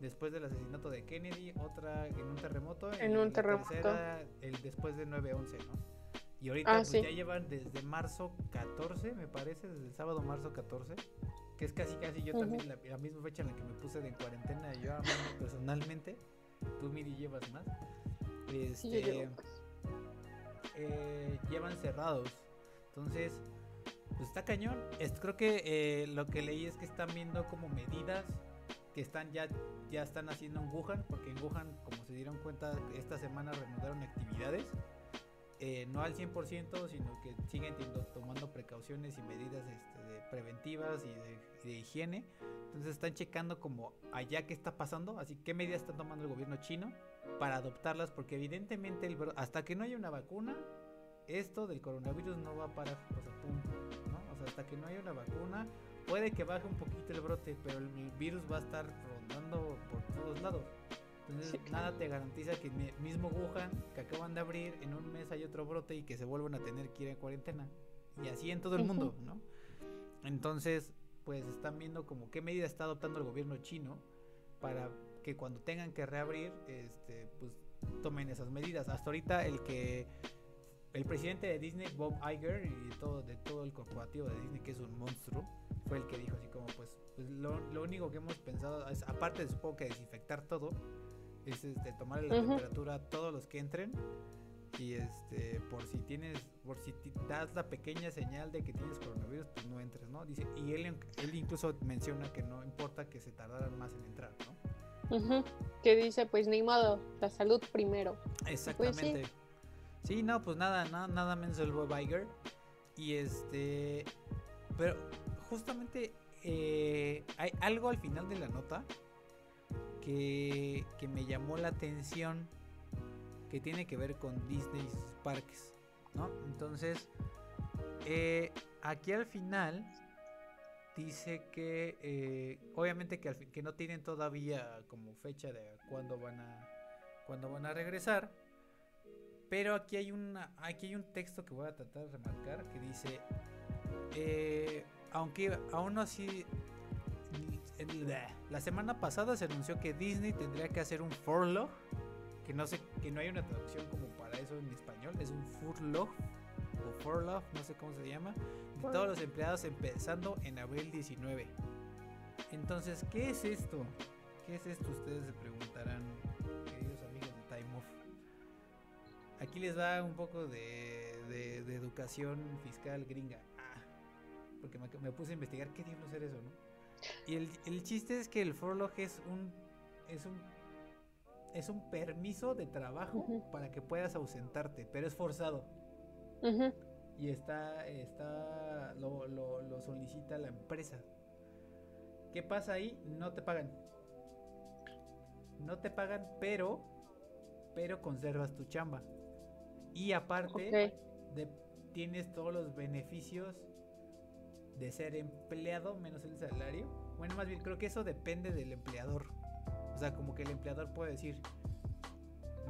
después del asesinato de Kennedy, otra en un terremoto, en un terremoto. el después de 9-11, ¿no? Y ahorita ah, pues, ya llevan desde marzo 14, me parece, desde el sábado marzo 14, que es casi casi yo también la, misma fecha en la que me puse de cuarentena yo personalmente. Tú Miri llevas más. Este, eh, llevan cerrados entonces, pues está cañón. creo que eh, lo que leí es que están viendo como medidas que están ya, ya están haciendo en Wuhan, porque en Wuhan, como se dieron cuenta, esta semana reanudaron actividades. eh, no al 100%, sino que siguen tomando precauciones y medidas este, preventivas y de, higiene. Entonces están checando como allá qué está pasando, así qué medidas está tomando el gobierno chino para adoptarlas, porque evidentemente el, hasta que no haya una vacuna, esto del coronavirus no va a parar, o sea, ¿no? O sea, hasta que no haya una vacuna, puede que baje un poquito el brote, pero el virus va a estar rondando por todos lados. Entonces nada te garantiza que mismo Wuhan, que acaban de abrir, en un mes hay otro brote y que se vuelvan a tener que ir en cuarentena. Y así en todo el mundo, ¿no? Entonces, pues están viendo como qué medida está adoptando el gobierno chino para que cuando tengan que reabrir, este, pues tomen esas medidas. Hasta ahorita el que el presidente de Disney, Bob Iger, y todo, de todo el corporativo de Disney, que es un monstruo, fue el que dijo así como, pues, pues lo, único que hemos pensado es, aparte de supongo que desinfectar todo, es este, tomar la temperatura a todos los que entren y este por si tienes por si das la pequeña señal de que tienes coronavirus pues no entres no dice y él él incluso menciona que no importa que se tardaran más en entrar no que dice pues ni modo la salud primero. Pues exactamente sí. no pues nada nada nada menos el Bob Iger y este pero justamente eh, hay algo al final de la nota que, que me llamó la atención que tiene que ver con Disney parques, ¿no? Entonces, eh, aquí al final dice que eh, obviamente que, que no tienen todavía como fecha de cuándo van a cuándo van a regresar pero aquí hay una aquí hay un texto que voy a tratar de remarcar que dice eh, aunque aún así la semana pasada se anunció que Disney tendría que hacer un furlough que no sé, que no hay una traducción como para eso en español, es un furlough o furlough, no sé cómo se llama, de todos los empleados empezando en abril 19. Entonces, ¿qué es esto? ¿Qué es esto? Ustedes se preguntarán, Aquí les da un poco de, de, educación fiscal gringa. Ah, porque me, puse a investigar qué diablos era eso, ¿no? Y el, el chiste es que el furlough es un, es un es un permiso de trabajo para que puedas ausentarte, pero es forzado. Y está, está lo, lo, solicita la empresa. ¿Qué pasa ahí? No te pagan. No te pagan, pero, pero conservas tu chamba. Y aparte, tienes todos los beneficios de ser empleado menos el salario. Bueno, más bien creo que eso depende del empleador. O sea, como que el empleador puede decir,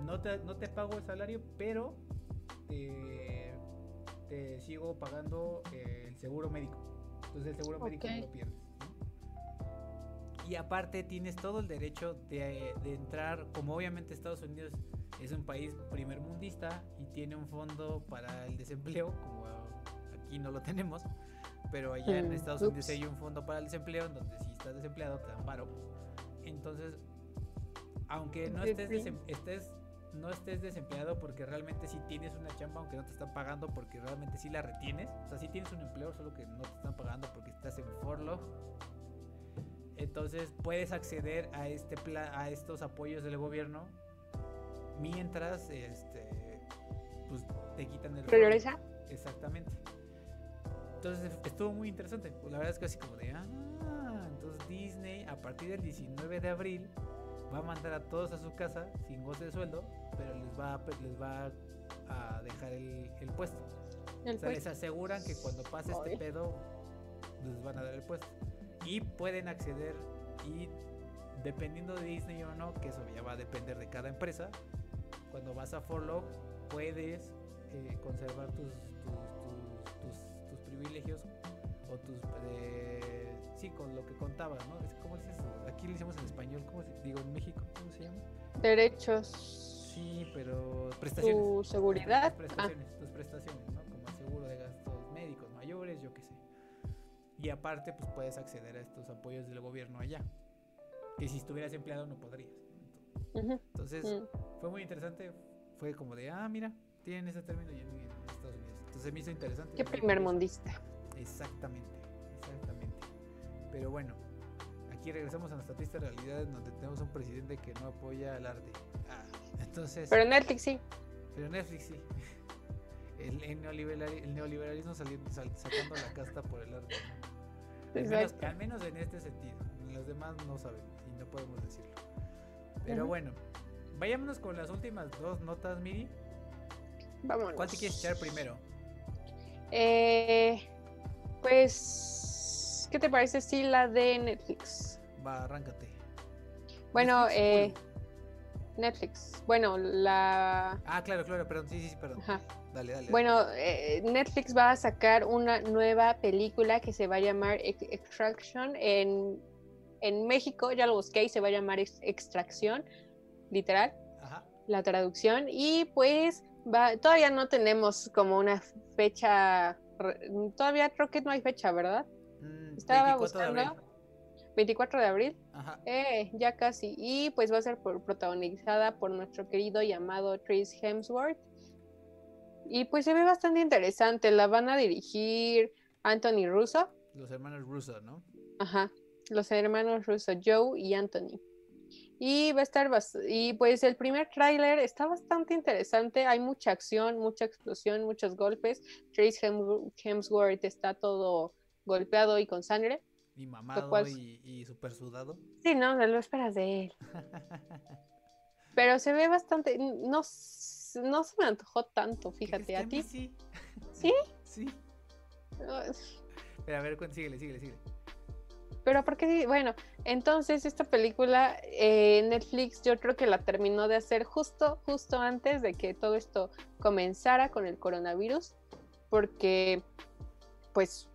no te, no te pago el salario, pero te, sigo pagando el seguro médico. Entonces el seguro médico no lo pierdes. Y aparte tienes todo el derecho de, de, entrar, como obviamente Estados Unidos es un país primer mundista y tiene un fondo para el desempleo, como aquí no lo tenemos, pero allá en mm, Estados Unidos hay un fondo para el desempleo, en donde si estás desempleado te dan paro. Entonces aunque no estés, estés, no estés desempleado porque realmente sí tienes una chamba, aunque no te están pagando porque realmente sí la retienes. O sea, sí tienes un empleo, solo que no te están pagando porque estás en furlough. Entonces puedes acceder a este a estos apoyos del gobierno mientras este pues te quitan el regresa exactamente. Entonces estuvo muy interesante. Pues la verdad es que así como de ah entonces Disney a partir del 19 de abril va a mandar a todos a su casa sin goce de sueldo, pero les va a, les va a dejar el, puesto. o sea, les aseguran que cuando pase este pedo, les van a dar el puesto. Y pueden acceder y dependiendo de Disney o no, que eso ya va a depender de cada empresa, cuando vas a Forlog puedes eh, conservar tus tus, tus, privilegios o tus... Eh, sí, con lo que contabas, ¿no? ¿Cómo dices? Aquí le hicimos en español, ¿cómo se, digo en México? ¿Cómo se llama? Derechos. Sí, pero prestaciones. Tu seguridad. Tus prestaciones, tus prestaciones, ¿no? Como el seguro de gastos médicos mayores, yo qué sé. Y aparte, pues puedes acceder a estos apoyos del gobierno allá. Que si estuvieras empleado no podrías. Entonces, mm. fue muy interesante. Fue como de, ah, mira, tienen ese término en Estados Unidos. Entonces me hizo interesante. Qué primer mundista. Exactamente, exactamente. Pero bueno, aquí regresamos a nuestra triste realidad en donde tenemos un presidente que no apoya al arte. Ah, entonces. Pero Netflix sí. Pero Netflix sí. el, neoliberalismo saliendo, sacando la casta por el arte. Al menos, en este sentido. En los demás no sabemos y no podemos decirlo. Pero bueno, vayámonos con las últimas dos notas, Miri. Vámonos. ¿Cuál te quieres echar primero? Eh, pues, ¿qué te parece si la de Netflix? Va, arráncate. Bueno, eh, Netflix. Bueno, la. Ah, claro, claro, perdón, sí, sí, perdón. Dale, dale. Bueno, eh, Netflix va a sacar una nueva película que se va a llamar Extraction. En, en México, ya lo busqué y se va a llamar Extracción, literal. Ajá. La traducción. Y pues va, todavía no tenemos como una fecha. Todavía creo que no hay fecha, ¿verdad? Mm, Estaba buscando. 24 de abril. Ajá. Eh, ya casi. Y pues va a ser por, protagonizada por nuestro querido llamado Chris Hemsworth. Y pues se ve bastante interesante. La van a dirigir Anthony Russo. Los hermanos Russo, ¿no? Ajá. Los hermanos Russo, Joe y Anthony. Y va a estar y pues el primer tráiler está bastante interesante, hay mucha acción, mucha explosión, muchos golpes. Trace Hemsworth está todo golpeado y con sangre. Y mamado y, super sudado. Sí, no, lo esperas de él. Pero se ve bastante. No, no se me antojó tanto, fíjate, a ti. Sí. ¿Sí? Sí. Pero a ver, síguele, síguele, síguele. Pero porque, bueno, entonces esta película eh, Netflix yo creo que la terminó de hacer justo, justo antes de que todo esto comenzara con el coronavirus, porque pues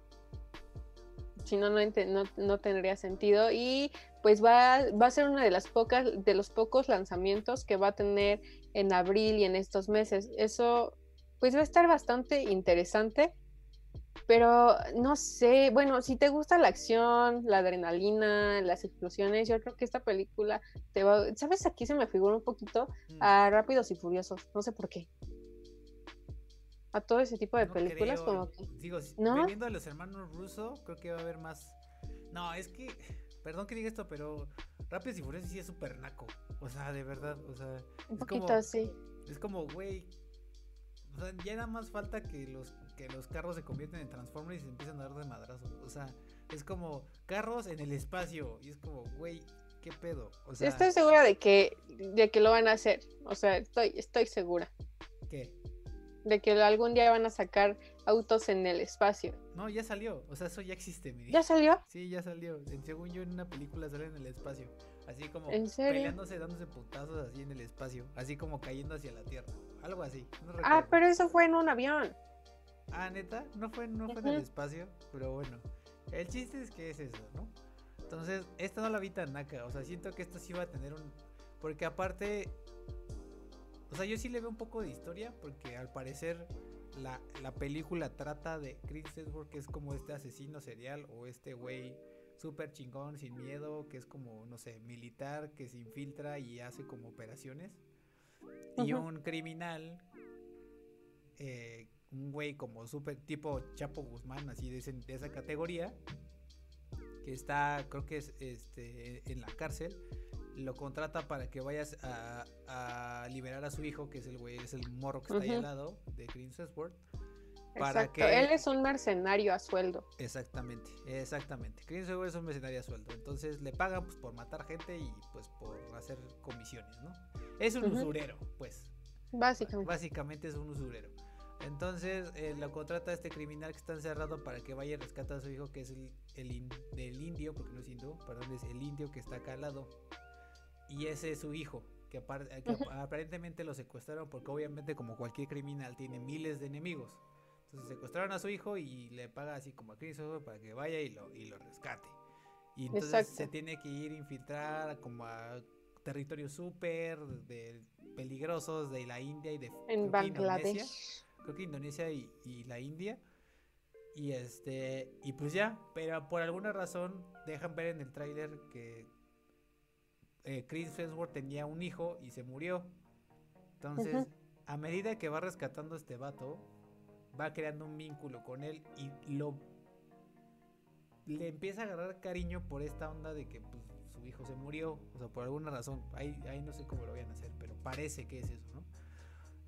si no, no, tendría sentido. Y pues va, va a ser una de las pocas, de los pocos lanzamientos que va a tener en abril y en estos meses. Eso pues va a estar bastante interesante. Pero no sé, bueno, si te gusta la acción, la adrenalina, las explosiones, yo creo que esta película te va, ¿sabes? Aquí se me figura un poquito mm. a Rápidos y Furiosos, no sé por qué a todo ese tipo de películas como que digo ¿No? viendo a los hermanos Russo creo que va a haber más no es que perdón que diga esto pero Rápidos y Furiosos sí es súper naco o sea de verdad o sea un poquito sí es como güey o sea ya nada más falta que los que los carros se convierten en Transformers y se empiezan a dar de madrazo o sea es como carros en el espacio y es como güey qué pedo o sea estoy segura de que de que lo van a hacer o sea estoy estoy segura qué de que algún día van a sacar autos en el espacio. No, ya salió, o sea, eso ya existe. ¿Ya salió? Sí, ya salió. Según yo, en una película sale en el espacio. Así como peleándose, dándose putazos así en el espacio. Así como cayendo hacia la Tierra. Algo así. ah, pero eso fue en un avión. Ah, neta, no fue, no fue en el espacio, pero bueno. El chiste es que es eso, ¿no? Entonces, esta no la vi tan naca. O sea, siento que esta sí va a tener un. Porque aparte, o sea, yo sí le veo un poco de historia porque al parecer la, película trata de Chris Hemsworth que es como este asesino serial o este güey súper chingón, sin miedo, que es como, no sé, militar, que se infiltra y hace como operaciones. Y un criminal, eh, un güey como súper tipo Chapo Guzmán, así de, de, esa categoría, que está, creo que es este, en la cárcel lo contrata para que vayas a, liberar a su hijo, que es el güey, es el morro que está ahí al lado de Green Westworld. Para que... Él es un mercenario a sueldo. Exactamente, exactamente. Green es un mercenario a sueldo. Entonces le pagan pues, por matar gente y pues por hacer comisiones, ¿no? Es un usurero, pues. Básicamente. Básicamente es un usurero. Entonces eh, lo contrata a este criminal que está encerrado para que vaya y rescate a su hijo, que es el, indio, porque no es hindú, perdón, es el indio que está acá al lado y ese es su hijo, que, aparentemente lo secuestraron porque obviamente como cualquier criminal tiene miles de enemigos. Entonces secuestraron a su hijo y le paga así como a Chris para que vaya y lo, y lo rescate. Y entonces se tiene que ir a infiltrar como a territorios súper peligrosos de la India y de en Bangladesh. creo que Indonesia y, y, la India. Y este, y pues ya, pero por alguna razón dejan ver en el tráiler que eh, Chris Hemsworth tenía un hijo y se murió. Entonces, a medida que va rescatando a este vato, va creando un vínculo con él y lo le empieza a agarrar cariño por esta onda de que pues, su hijo se murió, o sea, por alguna razón, ahí, ahí no sé cómo lo vayan a hacer, pero parece que es eso, ¿no?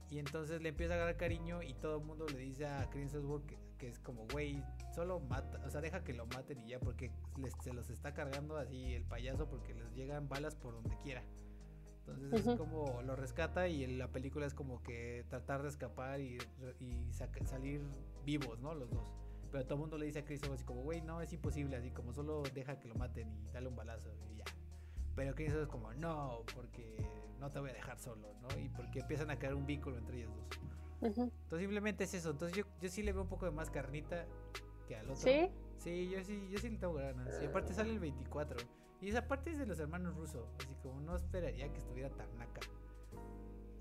Y entonces le empieza a agarrar cariño y todo el mundo le dice a Chris que, que, es como, güey, solo mata, o sea, deja que lo maten y ya, porque se los está cargando así el payaso porque les llegan balas por donde quiera. Entonces es como lo rescata y la película es como que tratar de escapar y, salir vivos, ¿no? Los dos. Pero todo el mundo le dice a Chris así como, güey, no, es imposible, así como solo deja que lo maten y dale un balazo y ya. Pero Chris es como, no, porque no te voy a dejar solo, ¿no? Y porque empiezan a crear un vínculo entre ellos dos. Entonces simplemente es eso. Entonces yo, yo sí le veo un poco de más carnita que al otro. ¿Sí? Sí, yo sí, yo sí le tengo ganas. Y aparte sale el 24. Y esa parte es de los hermanos rusos. Así como no esperaría que estuviera tan naca.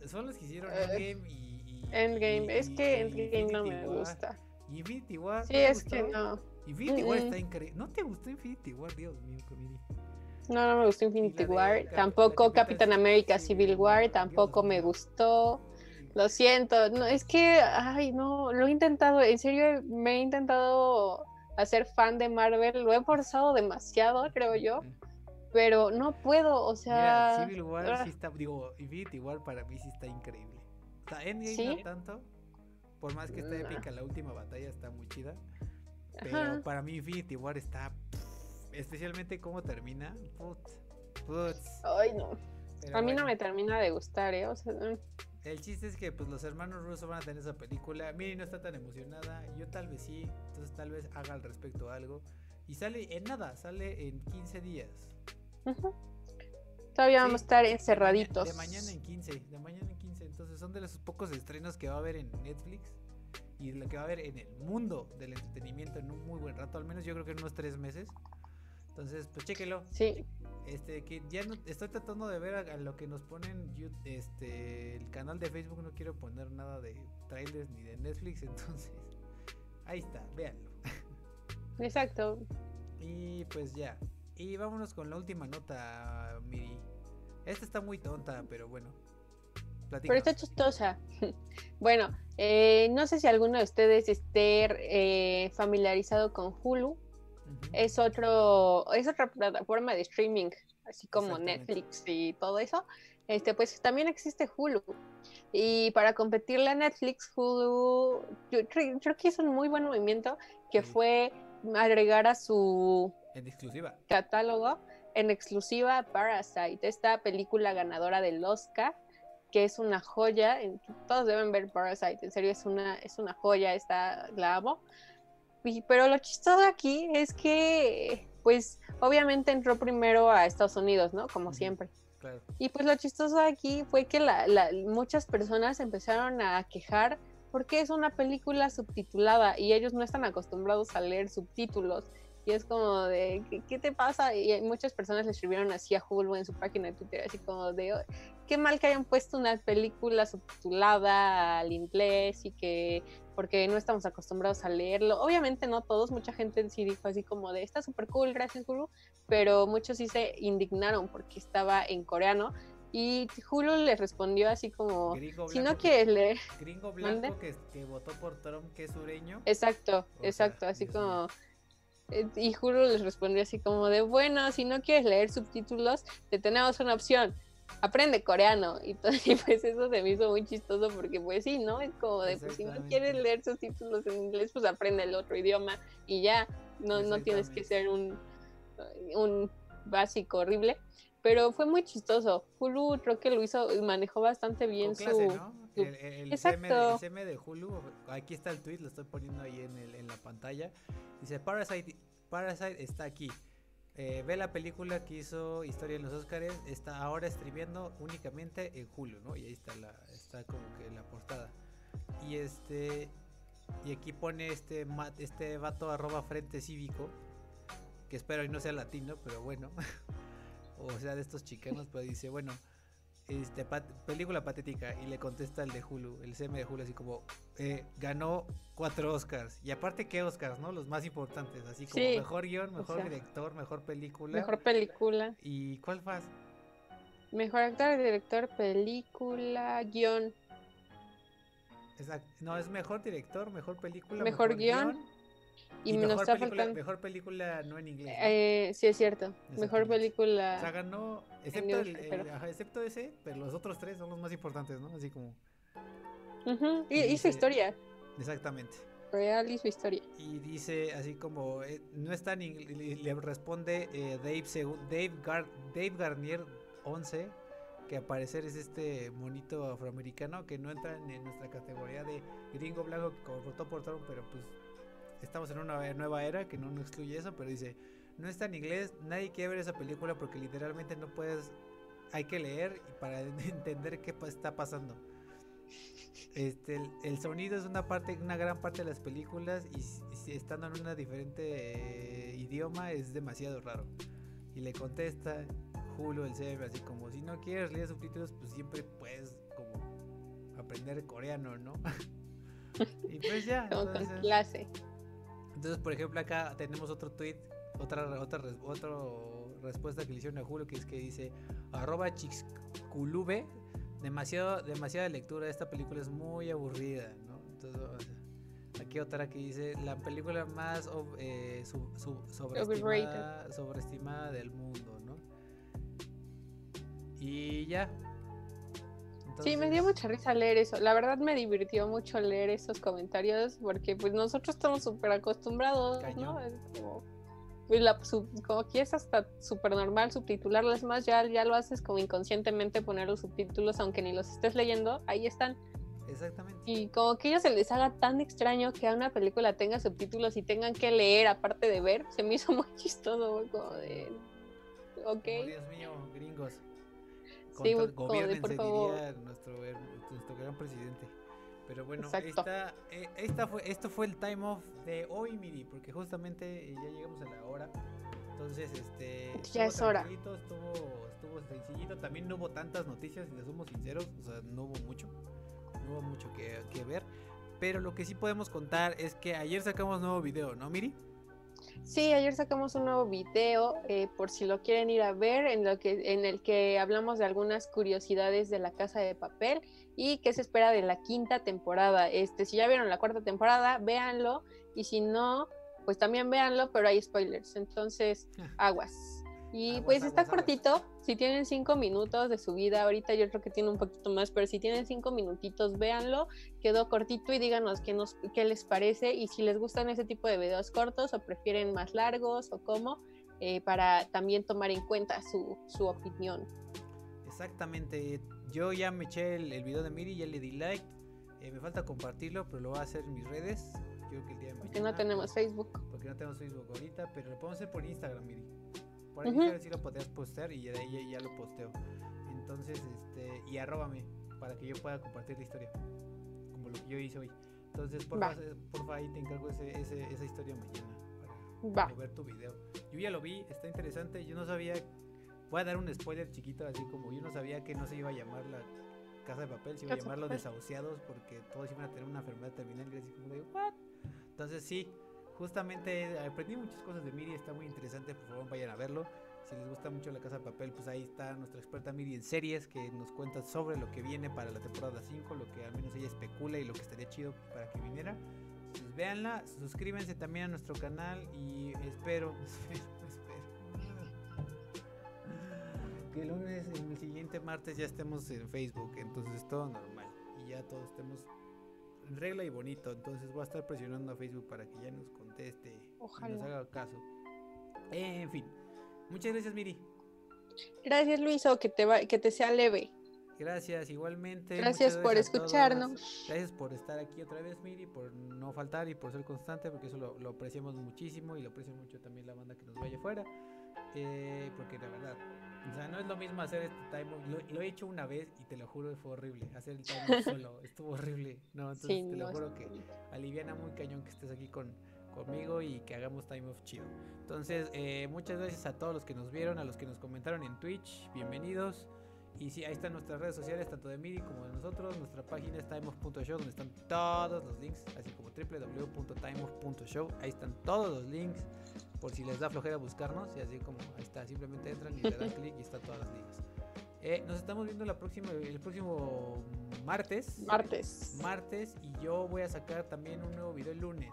Son los que hicieron eh, Endgame y, Endgame. es que Endgame no me gusta. Y Infinity War. Sí, es que no. Infinity War está increíble. ¿No te gustó Infinity War? Dios mío, comedy. No, no me gustó Infinity War. tampoco Capitán América Civil War. Tampoco me gustó. Lo siento. No, es que, ay, no, lo he intentado. En serio, me he intentado hacer fan de Marvel. Lo he forzado demasiado, creo yo pero no puedo, o sea. Mira, Civil War sí ah. está, digo, Infinity War para mí sí está increíble. O sea, Endgame no tanto, por más que está épica la última batalla está muy chida, pero para mí Infinity War está, especialmente cómo termina, putz, Ay, no. a mí no me termina de gustar, ¿eh? O sea, El chiste es que pues los hermanos rusos van a tener esa película. Miri no está tan emocionada. Yo tal vez sí. Entonces tal vez haga al respecto algo. Y sale en nada, sale en 15 días. Todavía vamos a estar encerraditos. De, mañana en 15, de mañana en 15. Entonces son de los pocos estrenos que va a haber en Netflix y lo que va a haber en el mundo del entretenimiento en un muy buen rato, al menos yo creo que en unos tres meses. Entonces, pues chéquelo. Sí. Este, que ya no, estoy tratando de ver a, lo que nos ponen este, el canal de Facebook, no quiero poner nada de trailers ni de Netflix, entonces ahí está, véanlo. Exacto. Y pues ya, y vámonos con la última nota, Miri. Esta está muy tonta, pero bueno. Pero está chistosa. bueno, eh, no sé si alguno de ustedes esté eh, familiarizado con Hulu. Es otro, es otra plataforma de streaming, así como Netflix y todo eso. Este, pues también existe Hulu. Y para competirle a Netflix, Hulu, yo creo que hizo un muy buen movimiento que fue agregar a su en exclusiva. Catálogo en exclusiva Parasite, esta película ganadora del Oscar, que es una joya. Todos deben ver Parasite, en serio es una, es una joya, esta la amo. pero lo chistoso aquí es que, pues, obviamente entró primero a Estados Unidos, ¿no? Como siempre. Y pues lo chistoso aquí fue que muchas personas empezaron a quejar porque es una película subtitulada y ellos no están acostumbrados a leer subtítulos y es como de, ¿qué, te pasa? Y muchas personas le escribieron así a Hulu en su página de Twitter, así como de, qué mal que hayan puesto una película subtitulada al inglés y que, porque no estamos acostumbrados a leerlo. Obviamente no todos, mucha gente sí dijo así como de, está súper cool, gracias Hulu, pero muchos sí se indignaron porque estaba en coreano. Y Hulu les respondió así como, si no quieres leer... Gringo blanco que, que, votó por Trump, que es sureño. Exacto, exacto, así como... Eh, y Hulu les respondió así como de, bueno, si no quieres leer subtítulos, te tenemos una opción, aprende coreano. Y, pues eso se me hizo muy chistoso porque pues sí, ¿no? Es como de, pues si no quieres leer subtítulos en inglés, pues aprende el otro idioma y ya, no, no tienes que ser un, un básico horrible. Pero fue muy chistoso. Hulu creo que lo hizo, manejó bastante bien su... El, Exacto. CM, de, Hulu, aquí está el tweet, lo estoy poniendo ahí en, el, en la pantalla. Dice, Parasite, Parasite está aquí. Eh, ve la película que hizo Historia en los Oscars, está ahora streameando únicamente en Hulu, ¿no? Y ahí está la, está como que la portada. Y este, y aquí pone este, este vato arroba frente cívico, que espero y no sea latino, pero bueno, o sea de estos chicanos, pues dice, bueno, este, película patética y le contesta el de Hulu, el CM de Hulu así como eh, ganó cuatro Oscars y aparte qué Oscars, ¿no? Los más importantes, así como mejor guion, mejor director, mejor película. Mejor película. ¿Y cuál más? Mejor actor, director, película, guion. Exacto. No, es mejor director, mejor película. Mejor, guion y, mejor, película, mejor película no en inglés. Eh, sí, es cierto. Mejor película. O sea, ganó, excepto, el, excepto ese, pero los otros tres son los más importantes, ¿no? Así como. y, su historia. Exactamente. Real y su historia. Y dice así como, eh, no está ni, le, responde eh, Dave, Dave, Dave Garnier 11, que al parecer es este monito afroamericano que no entra en nuestra categoría de gringo blanco que votó por Trump, pero pues estamos en una nueva era que no, no excluye eso, pero dice, no está en inglés, nadie quiere ver esa película porque literalmente no puedes, hay que leer para entender qué está pasando. Este, el, sonido es una parte, una gran parte de las películas y, si estando en un diferente eh, idioma es demasiado raro. Y le contesta Julio el CM así como si no quieres leer subtítulos pues siempre puedes como aprender coreano, ¿no? y pues ya. entonces, clase. Entonces, por ejemplo, acá tenemos otro tweet, otra, otra, otra respuesta que le hicieron a Julio, que es que dice arroba chixculube demasiado, demasiada lectura. Esta película es muy aburrida, ¿no? Entonces, aquí otra que dice la película más eh, sobreestimada, sobreestimada del mundo, ¿no? Y ya. Sí, me dio mucha risa leer eso. La verdad me divirtió mucho leer esos comentarios porque pues nosotros estamos súper acostumbrados, ¿no? como pues, la, como que es hasta súper normal subtitularlas más, ya, ya lo haces como inconscientemente poner los subtítulos, aunque ni los estés leyendo, ahí están. Exactamente. Y como que a ellos se les haga tan extraño que a una película tenga subtítulos y tengan que leer aparte de ver, se me hizo muy chistoso, como de... Ok. Dios mío, gringos. Sí, como por favor. Nuestro, nuestro gran presidente. Pero bueno, esta, eh, esta fue, esto fue el time off de hoy, Miri, porque justamente eh, ya llegamos a la hora. Entonces, este. Ya es hora. Estuvo, estuvo sencillito. También no hubo tantas noticias, si les somos sinceros. O sea, no hubo mucho. No hubo mucho que, que ver. Pero lo que sí podemos contar es que ayer sacamos nuevo video, ¿no, Miri? Sí, ayer sacamos un nuevo video, eh, por si lo quieren ir a ver, en, lo que, en el que hablamos de algunas curiosidades de la casa de papel y qué se espera de la quinta temporada. Este, si ya vieron la cuarta temporada, véanlo, y si no, pues también véanlo, pero hay spoilers, entonces aguas. Y pues está cortito, si tienen cinco minutos de su vida, ahorita yo creo que tiene un poquito más, pero si tienen cinco minutitos, véanlo, quedó cortito y díganos qué, nos, qué les parece y si les gustan ese tipo de videos cortos o prefieren más largos o cómo, eh, para también tomar en cuenta su, su, opinión. Exactamente, yo ya me eché el, video de Miri, ya le di like, eh, me falta compartirlo, pero lo voy a hacer en mis redes. Creo que el día de Porque no tenemos Facebook. Porque no tenemos Facebook ahorita, pero lo podemos hacer por Instagram, Miri. Por ahí sí lo podrías postear y de ahí ya, lo posteo. Entonces, este, y arróbame para que yo pueda compartir la historia. Como lo que yo hice hoy. Entonces, por favor, ahí te encargo ese, esa historia mañana para, ver tu video. Yo ya lo vi, está interesante. Yo no sabía. Voy a dar un spoiler chiquito, así como yo no sabía que no se iba a llamar la casa de papel, se iba a llamar los desahuciados porque todos iban a tener una enfermedad terminal. Y así como de, ¿what? Entonces, sí, Justamente aprendí muchas cosas de Miri, está muy interesante, por favor vayan a verlo. Si les gusta mucho la casa de papel, pues ahí está nuestra experta Miri en series que nos cuenta sobre lo que viene para la temporada 5, lo que al menos ella especula y lo que estaría chido para que viniera. Pues véanla, suscríbanse también a nuestro canal y espero, espero, espero que el lunes, el siguiente martes ya estemos en Facebook, entonces todo normal y ya todos estemos regla y bonito. Entonces voy a estar presionando a Facebook para que ya nos conteste y nos haga caso. en fin, muchas gracias, Miri. Gracias, Luiso, que te, que te sea leve. Gracias, igualmente. Gracias, por escucharnos. Gracias por estar aquí otra vez, Miri, por no faltar y por ser constante, porque eso lo, apreciamos muchísimo y lo aprecia mucho también la banda que nos vaya afuera. Eh, porque la verdad, o sea, no es lo mismo hacer este time lo, he hecho una vez y te lo juro, fue horrible. Hacer el time solo, estuvo horrible. No, entonces te lo juro que aliviana muy cañón que estés aquí con, conmigo y que hagamos time of chill. Entonces, eh, muchas gracias a todos los que nos vieron, a los que nos comentaron en Twitch. Bienvenidos. Y sí, ahí están nuestras redes sociales, tanto de Miri como de nosotros. Nuestra página es timeoff.show, donde están todos los links, así como www.timeoff.show. Ahí están todos los links por si les da flojera buscarnos. Y así como ahí está, simplemente entran y le dan clic y está todas las ligas. Eh, nos estamos viendo la próxima, el próximo martes. Martes. Martes. Y yo voy a sacar también un nuevo video el lunes.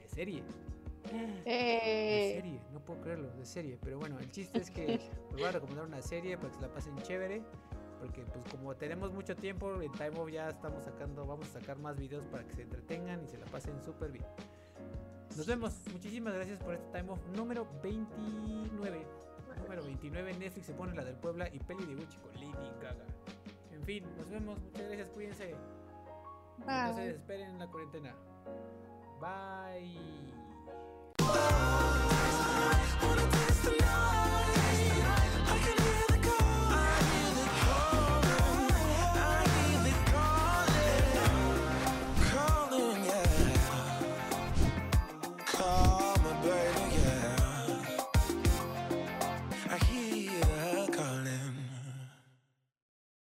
De serie. De eh. serie, no puedo creerlo, de serie. Pero bueno, el chiste es que os voy a recomendar una serie para que se la pasen chévere porque pues como tenemos mucho tiempo en Time Off ya estamos sacando, vamos a sacar más videos para que se entretengan y se la pasen súper bien. Nos vemos. Muchísimas gracias por este time off número 29. Número 29 Netflix se pone la del Puebla y peli de Gucci con Lady Gaga. En fin, nos vemos. Muchas gracias. Cuídense. Bye. No se desesperen en la cuarentena. Bye.